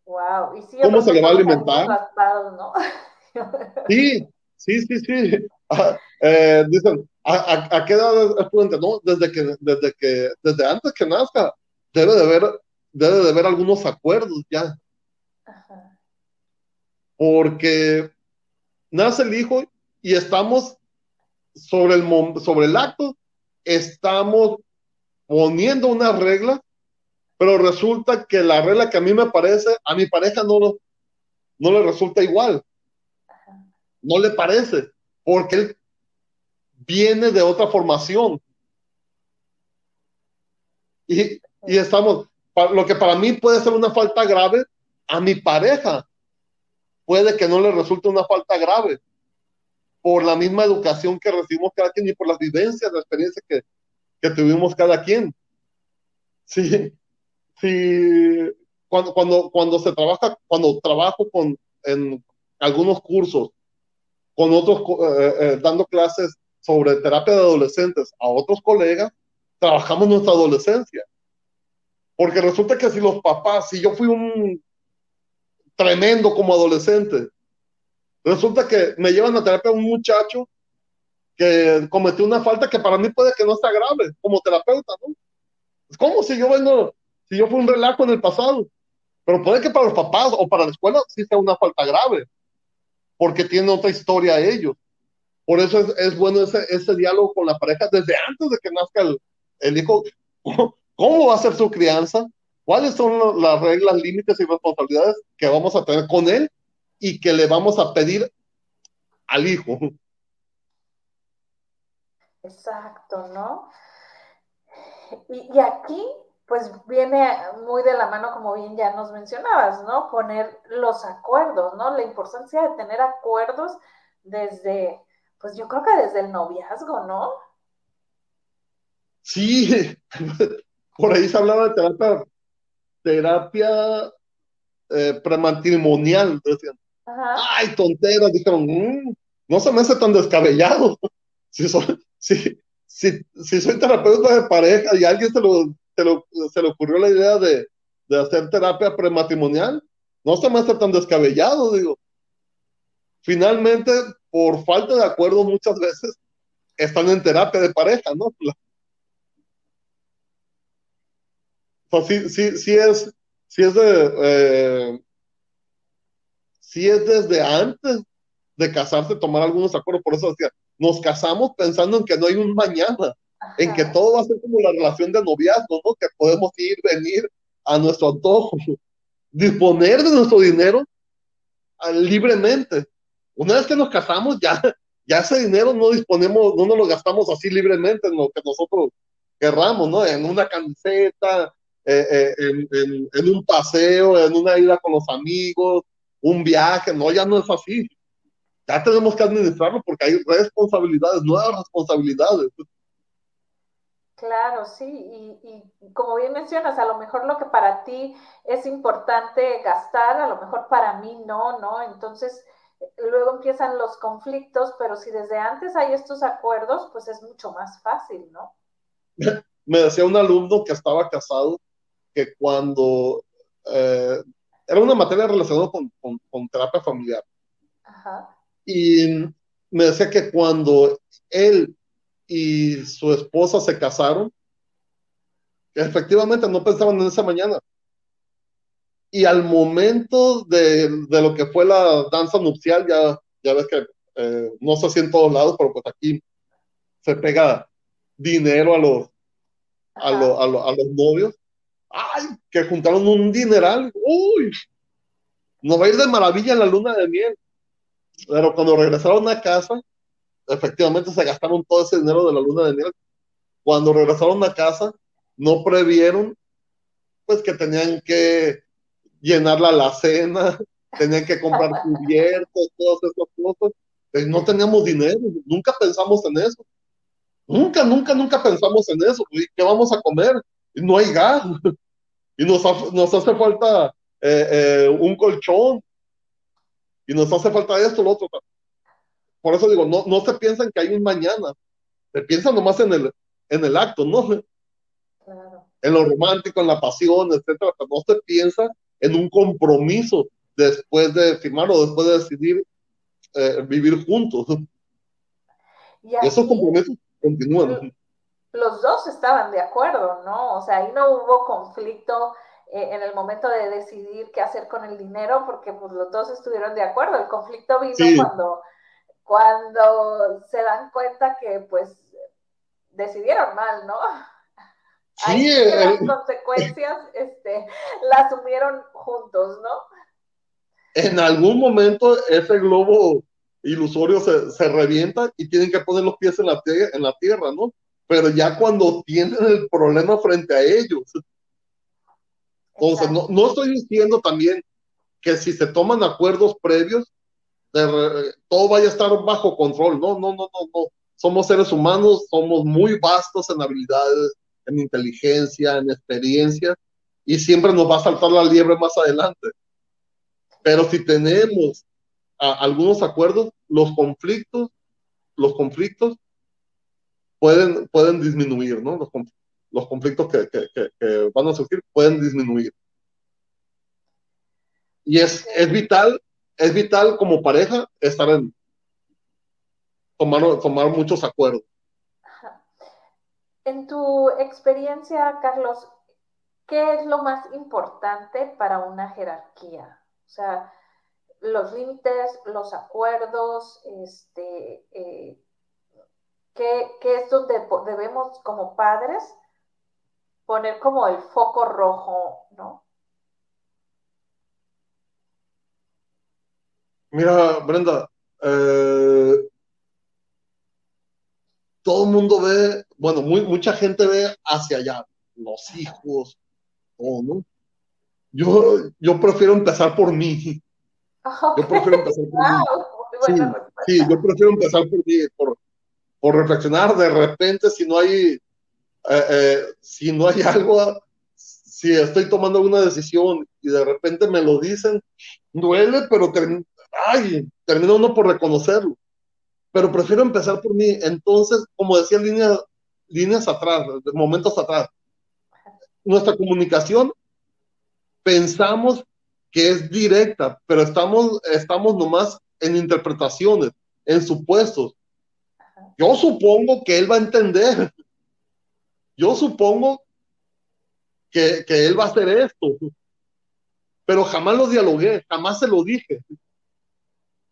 Wow. ¿Y ¿Cómo se le va a alimentar? sí, sí, sí, sí. Ah, eh, dicen, ¿a, qué edad es prudente? No, desde que, desde que, desde antes que nazca, debe de haber, debe de haber algunos acuerdos ya. Porque nace el hijo y estamos sobre el, sobre el acto, estamos poniendo una regla, pero resulta que la regla que a mí me parece, a mi pareja no, no le resulta igual. No le parece, porque él viene de otra formación. Y, y estamos, lo que para mí puede ser una falta grave, a mi pareja puede que no le resulte una falta grave por la misma educación que recibimos cada quien y por las vivencias, la experiencia que, que tuvimos cada quien. Sí, sí, cuando, cuando, cuando se trabaja, cuando trabajo con, en algunos cursos, con otros, eh, eh, dando clases sobre terapia de adolescentes a otros colegas, trabajamos nuestra adolescencia. Porque resulta que si los papás, si yo fui un tremendo como adolescente, Resulta que me llevan a terapia un muchacho que cometió una falta que para mí puede que no sea grave como terapeuta, ¿no? Es como si yo vengo, si yo fui un relajo en el pasado, pero puede que para los papás o para la escuela sí sea una falta grave, porque tiene otra historia ellos. Por eso es, es bueno ese, ese, diálogo con la pareja desde antes de que nazca el, el hijo. ¿Cómo va a ser su crianza? ¿Cuáles son las reglas, límites y responsabilidades que vamos a tener con él y que le vamos a pedir al hijo. Exacto, ¿no? Y, aquí, pues viene muy de la mano, como bien ya nos mencionabas, ¿no? Poner los acuerdos, ¿no? La importancia de tener acuerdos desde, pues yo creo que desde el noviazgo, ¿no? Sí, por ahí se hablaba de terapia terapia eh, prematrimonial, decían. Ay, tonteras, dijeron, mm, no se me hace tan descabellado. Si soy, si, si, soy terapeuta de pareja y a alguien se, lo, se, le ocurrió la idea de, de hacer terapia prematrimonial, no se me hace tan descabellado, digo. Finalmente, por falta de acuerdo muchas veces, están en terapia de pareja, ¿no? O sí, sí, sí es, sí es de, eh, sí es desde antes de casarse tomar algunos acuerdos, por eso decía, nos casamos pensando en que no hay un mañana, en que todo va a ser como la relación de noviazgo, ¿no? Que podemos ir, venir a nuestro antojo, disponer de nuestro dinero ah, libremente. Una vez que nos casamos, ya, ya ese dinero no disponemos, no nos lo gastamos así libremente en lo que nosotros querramos, ¿no? En una camiseta, eh, eh, en, en, un paseo, en una ida con los amigos, un viaje, no, ya no es así. Ya tenemos que administrarlo porque hay responsabilidades, nuevas responsabilidades. Claro, sí, y, y, como bien mencionas, a lo mejor lo que para ti es importante gastar, a lo mejor para mí no, ¿no? Entonces, luego empiezan los conflictos, pero si desde antes hay estos acuerdos, pues es mucho más fácil, ¿no? Me decía un alumno que estaba casado que cuando eh, era una materia relacionada con, con, terapia familiar. Y me decía que cuando él y su esposa se casaron, efectivamente no pensaban en esa mañana. Y al momento de, de lo que fue la danza nupcial, ya, ya ves que eh, no sé si en todos lados, pero pues aquí se pega dinero a los, a, a, a los novios ay, que juntaron un dineral, uy, nos va a ir de maravilla la luna de miel. Pero cuando regresaron a casa, efectivamente se gastaron todo ese dinero de la luna de miel. Cuando regresaron a casa, no previeron, pues que tenían que llenar la alacena, tenían que comprar cubiertos, todas esas cosas. Pues no teníamos dinero, nunca pensamos en eso. Nunca, nunca, nunca pensamos en eso. ¿Qué vamos a comer? No hay gas. Y nos, nos hace falta eh, eh, un colchón. Y nos hace falta esto, lo otro. Por eso digo, no, no se piensan que hay un mañana. Se piensa nomás en el, en el acto, ¿no? En lo romántico, en la pasión, etcétera. Pero no se piensa en un compromiso después de firmar o después de decidir eh, vivir juntos. Y Esos compromisos continúan los dos estaban de acuerdo, ¿no? O sea, ahí no hubo conflicto eh, en el momento de decidir qué hacer con el dinero, porque pues los dos estuvieron de acuerdo. El conflicto vino cuando, cuando se dan cuenta que pues decidieron mal, ¿no? Ahí las consecuencias este, las asumieron juntos, ¿no? En algún momento ese globo ilusorio se, se revienta y tienen que poner los pies en la, en la tierra, ¿no? Pero ya cuando tienen el problema frente a ellos. Entonces, no, no, estoy diciendo también que si se toman acuerdos previos, todo vaya a estar bajo control. No, no, no, no, no. Somos seres humanos, somos muy vastos en habilidades, en inteligencia, en experiencia, y siempre nos va a saltar la liebre más adelante. Pero si tenemos algunos acuerdos, los conflictos, los conflictos pueden, pueden disminuir, ¿no? Los, los conflictos que, que, van a surgir pueden disminuir. Y es, es vital, es vital como pareja estar en, tomar, tomar muchos acuerdos. En tu experiencia, Carlos, ¿qué es lo más importante para una jerarquía? O sea, los límites, los acuerdos, este, eh, que, es donde debemos como padres poner como el foco rojo, ¿no? Mira, Brenda, eh, todo el mundo ve, bueno, mucha gente ve hacia allá, los hijos, todo, ¿no? Yo, yo prefiero empezar por mí. Yo prefiero empezar por mí. Sí, yo prefiero empezar por mí, por, por reflexionar de repente si no hay, eh, eh, si no hay algo, si estoy tomando una decisión y de repente me lo dicen, duele, pero ay, termina uno por reconocerlo. Pero prefiero empezar por mí. Entonces, como decía, líneas, líneas atrás, momentos atrás, nuestra comunicación pensamos que es directa, pero estamos, estamos nomás en interpretaciones, en supuestos. Yo supongo que él va a entender. Yo supongo que, que él va a hacer esto. Pero jamás lo dialogué, jamás se lo dije.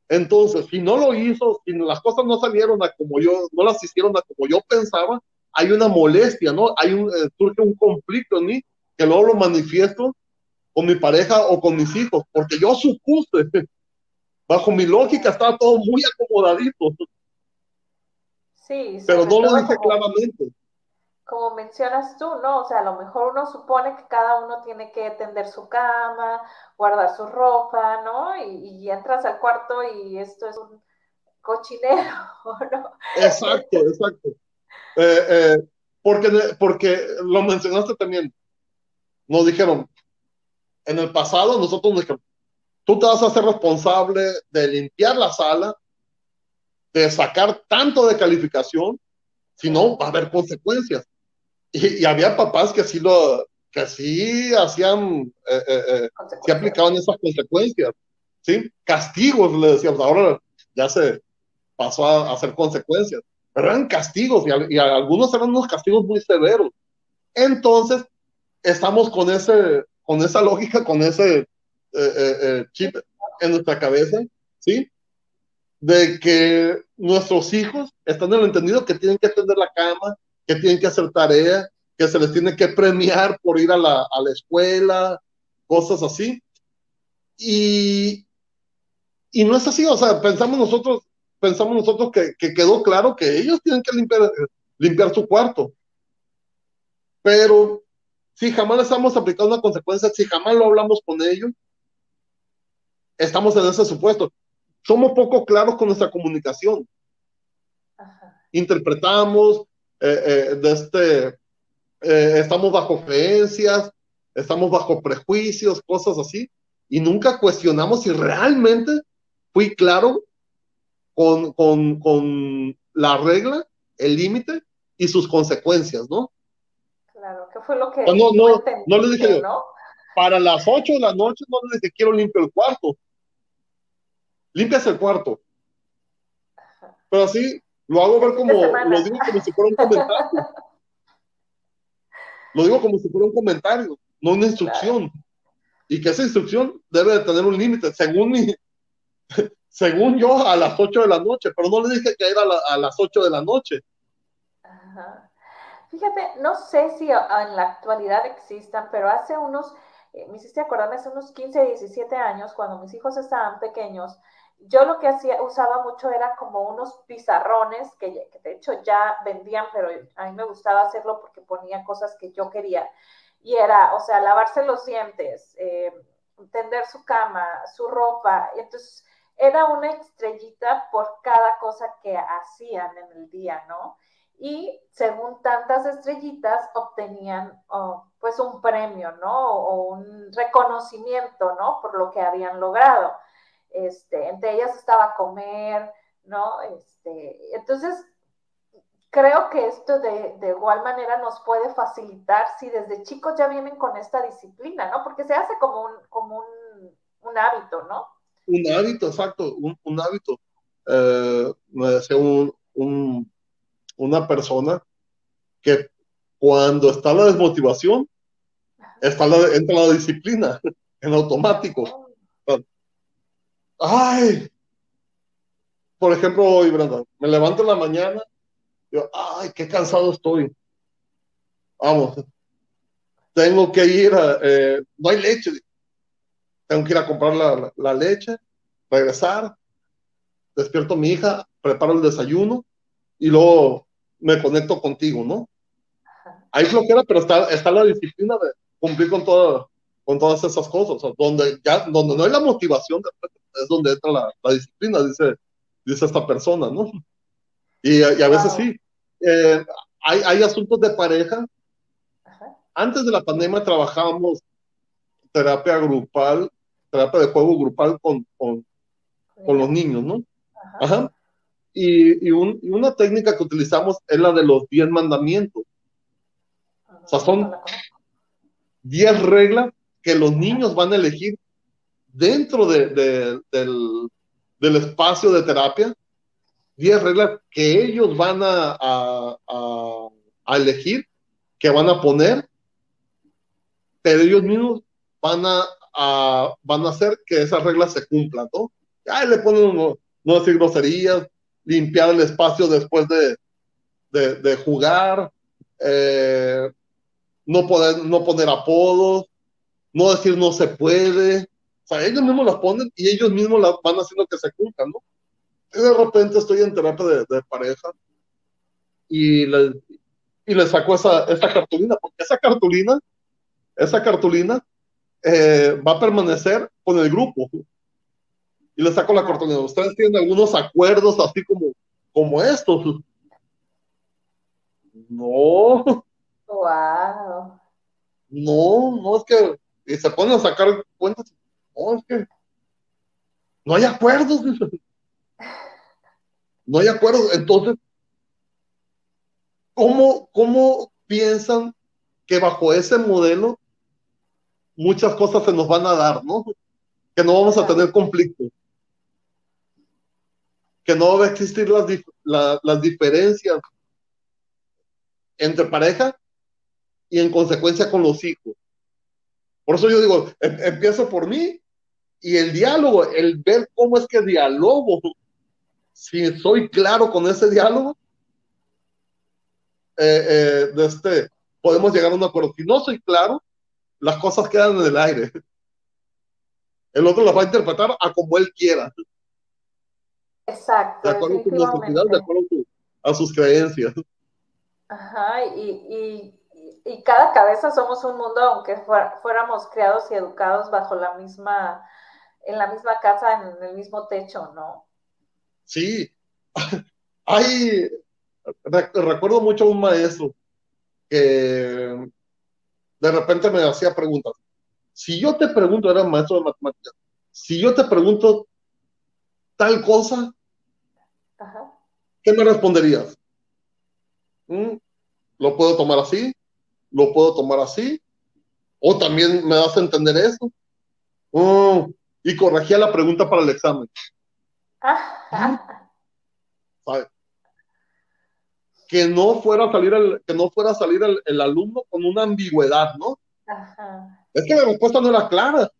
Entonces, si no lo hizo, si las cosas no salieron a como yo, no las hicieron a como yo pensaba, hay una molestia, ¿no? Hay un, eh, surge un conflicto en mí que luego lo manifiesto con mi pareja o con mis hijos, porque yo supuse, bajo mi lógica estaba todo muy acomodadito. Sí, pero no lo dije claramente. Como mencionas tú, ¿no? O sea, a lo mejor uno supone que cada uno tiene que tender su cama, guardar su ropa, ¿no? Y, entras al cuarto y esto es un cochinero, ¿no? Exacto, exacto. Eh, eh, porque, porque lo mencionaste también, nos dijeron, en el pasado nosotros nos dijeron, tú te vas a hacer responsable de limpiar la sala, de sacar tanto de calificación, si no va a haber consecuencias. Y, había papás que así lo, que sí hacían, eh, eh, eh aplicaban esas consecuencias, ¿sí? Castigos, le decíamos, ahora ya se pasó a, hacer consecuencias, pero eran castigos y, y algunos eran unos castigos muy severos. Entonces, estamos con ese, con esa lógica, con ese eh, eh, chip en nuestra cabeza, ¿sí? De que nuestros hijos están en el entendido que tienen que tender la cama, que tienen que hacer tarea, que se les tiene que premiar por ir a la, a la escuela, cosas así. Y, y no es así, o sea, pensamos nosotros, pensamos nosotros que, que quedó claro que ellos tienen que limpiar, limpiar su cuarto. Pero si jamás les estamos aplicando una consecuencia, si jamás lo hablamos con ellos, estamos en ese supuesto. Somos poco claros con nuestra comunicación. Interpretamos, eh, eh, de este, eh, estamos bajo creencias, estamos bajo prejuicios, cosas así, y nunca cuestionamos si realmente fui claro con, con, con la regla, el límite y sus consecuencias, ¿no? Claro, ¿qué fue lo que... No, no, no, le dije, ¿no? para las 8 de la noche no le dije, quiero limpio el cuarto. Limpias el cuarto. Pero así lo hago ver como, lo digo como si fuera un comentario. lo digo como si fuera un comentario, no una instrucción. Y que esa instrucción debe de tener un límite, según mi, según yo, a las 8 de la noche, pero no le dije que era a, las 8 de la noche. Ajá. Fíjate, no sé si en la actualidad existan, pero hace unos, eh, me hiciste acordarme, hace unos 15, 17 años, cuando mis hijos estaban pequeños, yo lo que hacía, usaba mucho era como unos pizarrones, que, de hecho ya vendían, pero a mí me gustaba hacerlo porque ponía cosas que yo quería. Y era, o sea, lavarse los dientes, eh, tender su cama, su ropa. entonces, era una estrellita por cada cosa que hacían en el día, ¿no? y según tantas estrellitas obtenían pues un premio, ¿no? O un reconocimiento, ¿no? Por lo que habían logrado. Este, entre ellas estaba comer, ¿no? Este, entonces, creo que esto de, igual manera nos puede facilitar si desde chicos ya vienen con esta disciplina, ¿no? Porque se hace como un, como un, hábito, ¿no? Un hábito, exacto, un, hábito. Eh, me decía un una persona que cuando está la desmotivación, está la, entra la disciplina en automático. Ay, por ejemplo, hoy, Brenda, me levanto en la mañana, yo, ay, qué cansado estoy. Vamos, tengo que ir, a, eh, no hay leche, tengo que ir a comprar la, la leche, regresar, despierto a mi hija, preparo el desayuno y luego me conecto contigo, ¿no? Hay flojera, pero está, está la disciplina de cumplir con, todo, con todas esas cosas. donde, ya, donde no hay la motivación, es donde entra la, la disciplina, dice, dice esta persona, ¿no? Y, y a veces sí. Eh, hay, hay, asuntos de pareja, antes de la pandemia trabajábamos terapia grupal, terapia de juego grupal con, con, con los niños, ¿no? Ajá. Y, y, un, y, una técnica que utilizamos es la de los 10 mandamientos. O sea, son 10 reglas que los niños van a elegir dentro de, de, del, del, espacio de terapia, 10 reglas que ellos van a, a, a, elegir, que van a poner, pero ellos mismos van a, van a hacer que esas reglas se cumplan, ¿no? Ahí le ponen no, no decir groserías, limpiar el espacio después de, de, de jugar, eh, no, poder, no poner apodos, no decir no se puede. Sea, ellos mismos las ponen y ellos mismos las van haciendo que se cumplan, ¿no? Y de repente estoy en terapia de, de pareja y le, y le saco esa, esa cartulina, porque esa cartulina, esa cartulina eh, va a permanecer con el grupo. Y le saco la cartulina. Ustedes tienen algunos acuerdos así como, como estos. No. Wow. No, no es que y se ponen a sacar cuentas. No, es que no hay acuerdos. No hay acuerdos. Entonces, ¿cómo, ¿cómo piensan que bajo ese modelo muchas cosas se nos van a dar, ¿no? Que no vamos a tener conflicto. Que no va a existir las, las diferencias entre pareja y en consecuencia con los hijos. Por eso yo digo, em, empiezo por mí y el diálogo, el ver cómo es que diálogo, si soy claro con ese diálogo, eh, eh, de este, podemos llegar a un acuerdo. Si no soy claro, las cosas quedan en el aire. El otro las va a interpretar a como él quiera. Exacto. De acuerdo de acuerdo a, sus creencias. Ajá, y, y cada cabeza somos un mundo, aunque fuéramos criados y educados bajo la misma, en la misma casa, en el mismo techo, ¿no? Sí, hay, recuerdo mucho a un maestro que de repente me hacía preguntas. Si yo te pregunto, era maestro de matemáticas, si yo te pregunto tal cosa, ¿qué me responderías? ¿Mm? ¿Lo puedo tomar así? lo puedo tomar así. O también me das a entender eso. Mm, y corregía la pregunta para el examen. Que no fuera a salir el, que no fuera a salir el, alumno con una ambigüedad, ¿no? Es que la respuesta no era clara.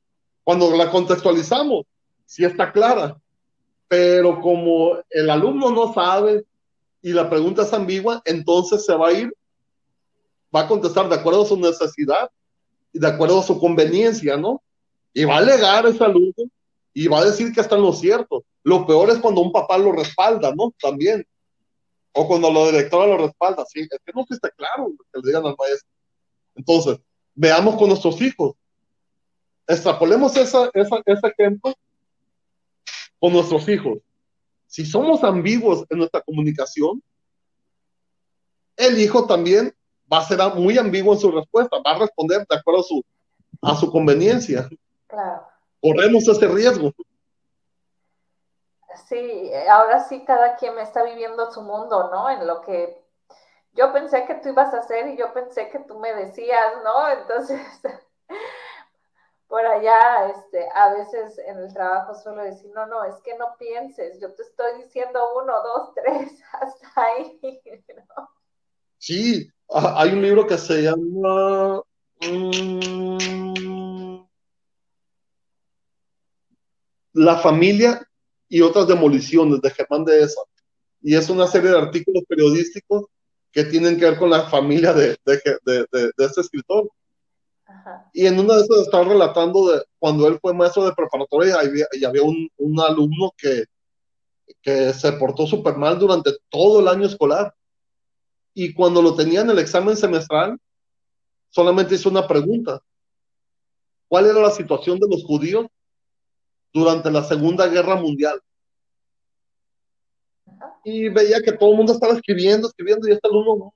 Cuando la contextualizamos, sí está clara. Pero como el alumno no sabe y la pregunta es ambigua, entonces se va a ir va a contestar de acuerdo a su necesidad y de acuerdo a su conveniencia, ¿no? Y va a alegar ese alumno y va a decir que está en lo cierto. Lo peor es cuando un papá lo respalda, ¿no? También. O cuando la directora lo respalda, sí, es que no está claro que le digan al maestro. Entonces, veamos con nuestros hijos. Extrapolemos esa, esa, ese ejemplo con nuestros hijos. Si somos ambiguos en nuestra comunicación, el hijo también va a ser muy ambiguo en su respuesta, va a responder de acuerdo a su, a su conveniencia. Claro. Corremos ese riesgo. Sí, ahora sí cada quien me está viviendo su mundo, ¿no? En lo que yo pensé que tú ibas a hacer y yo pensé que tú me decías, ¿no? Entonces, por allá, este, a veces en el trabajo suelo decir, no, no, es que no pienses, yo te estoy diciendo uno, dos, tres, hasta ahí, ¿no? Sí, hay un libro que se llama mm, La familia y otras demoliciones de Germán de Esa. Y es una serie de artículos periodísticos que tienen que ver con la familia de, de, de, este escritor. Y en una de esas está relatando de cuando él fue maestro de preparatoria y había, y había un, un, alumno que, que se portó súper mal durante todo el año escolar y cuando lo tenía en el examen semestral, solamente hizo una pregunta. ¿Cuál era la situación de los judíos durante la Segunda Guerra Mundial? Y veía que todo el mundo estaba escribiendo, escribiendo, y este alumno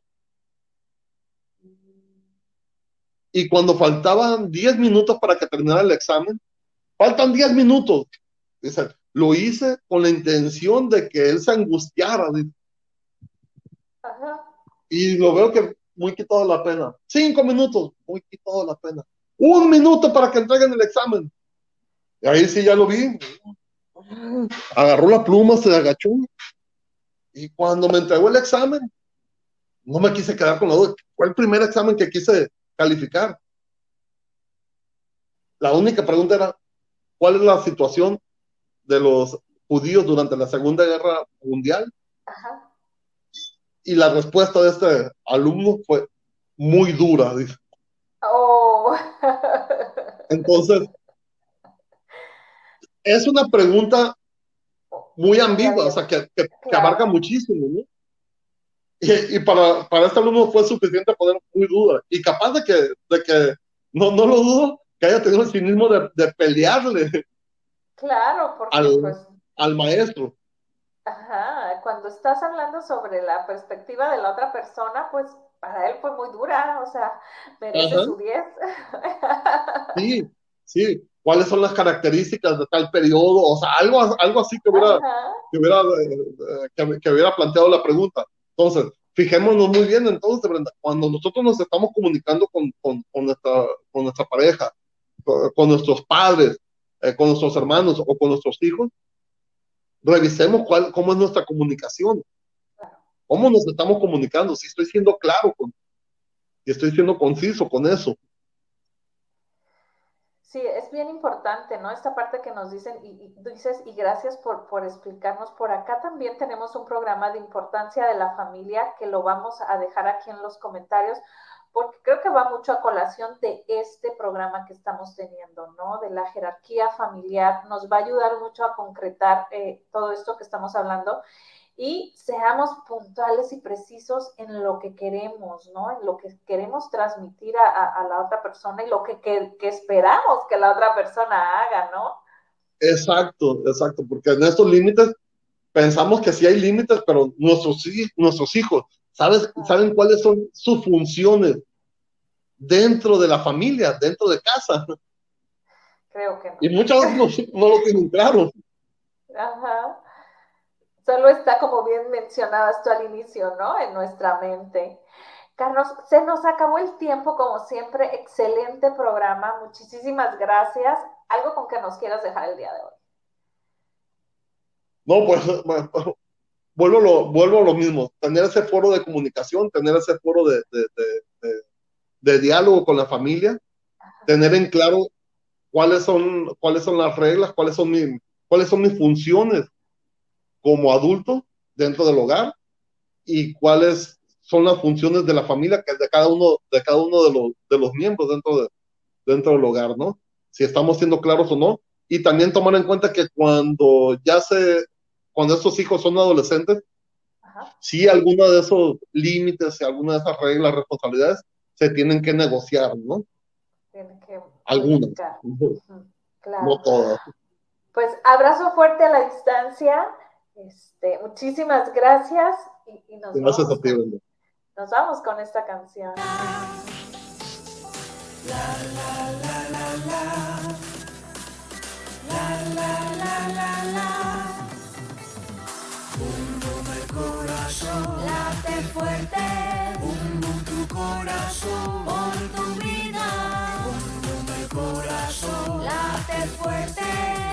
Y cuando faltaban 10 minutos para que terminara el examen, faltan 10 minutos. Dice, lo hice con la intención de que él se angustiara. Y lo veo que muy quitado la pena. Cinco minutos, muy quitado la pena. Un minuto para que entreguen el examen. Ahí sí ya lo vi. Agarró la pluma, se agachó. Y cuando me entregó el examen, no me quise quedar con la duda. Fue el primer examen que quise calificar. La única pregunta era, ¿cuál es la situación de los judíos durante la Segunda Guerra Mundial? Y la respuesta de este alumno fue muy dura. Dice. Oh. Entonces, es una pregunta muy ambigua, o sea, que, abarca muchísimo, ¿no? Y, para, para, este alumno fue suficiente poner muy duda. Y capaz de que, de que no, no lo dudo, que haya tenido el cinismo de, de pelearle. Claro, porque al, pues, al maestro. Ajá, cuando estás hablando sobre la perspectiva de la otra persona, pues para él fue muy dura, o sea, merece su 10. Sí, sí. ¿Cuáles son las características de tal periodo? O sea, algo, algo así que hubiera, que hubiera, eh, que, hubiera planteado la pregunta. Entonces, fijémonos muy bien, entonces, Brenda, cuando nosotros nos estamos comunicando con, con, con nuestra, con nuestra pareja, con, nuestros padres, eh, con nuestros hermanos o con nuestros hijos, revisemos cuál, cómo es nuestra comunicación. ¿Cómo nos estamos comunicando? Si estoy siendo claro con, y estoy siendo conciso con eso. Sí, es bien importante, ¿no? Esta parte que nos dicen, y, dices, y gracias por, por, explicarnos, por acá también tenemos un programa de importancia de la familia que lo vamos a dejar aquí en los comentarios, porque creo que va mucho a colación de este programa que estamos teniendo, ¿no? De la jerarquía familiar, nos va a ayudar mucho a concretar eh, todo esto que estamos hablando y seamos puntuales y precisos en lo que queremos, ¿no? En lo que queremos transmitir a, la otra persona y lo que, esperamos que la otra persona haga, ¿no? Exacto, exacto, porque en estos límites pensamos que sí hay límites, pero nuestros, nuestros hijos ¿sabes, saben cuáles son sus funciones dentro de la familia, dentro de casa. Creo que no. Y muchas veces no, no lo tienen claro. Ajá. Solo está como bien mencionabas tú al inicio, ¿no? En nuestra mente. Carlos, se nos acabó el tiempo, como siempre, excelente programa, muchísimas gracias. ¿Algo con que nos quieras dejar el día de hoy? No, pues vuelvo, lo, vuelvo a lo mismo, tener ese foro de comunicación, tener ese foro de, de, diálogo con la familia, tener en claro cuáles son, cuáles son las reglas, cuáles son, mi, cuáles son mis funciones como adulto dentro del hogar y cuáles son las funciones de la familia que de cada uno de cada uno de los, de los miembros dentro de, dentro del hogar, ¿no? Si estamos siendo claros o no y también tomar en cuenta que cuando ya se cuando estos hijos son adolescentes, si alguno de esos límites y alguna de esas reglas, responsabilidades se tienen que negociar, ¿no? Tienen que Algunas. Claro. No todas. Pues abrazo fuerte a la distancia este, muchísimas gracias y, nos, gracias vamos a ti, con, nos vamos con esta canción. La, la, la, la, la. La, la, la, la, la. Un boom el corazón. Late fuerte. Un boom tu corazón. Por tu vida. Un boom el corazón. Late fuerte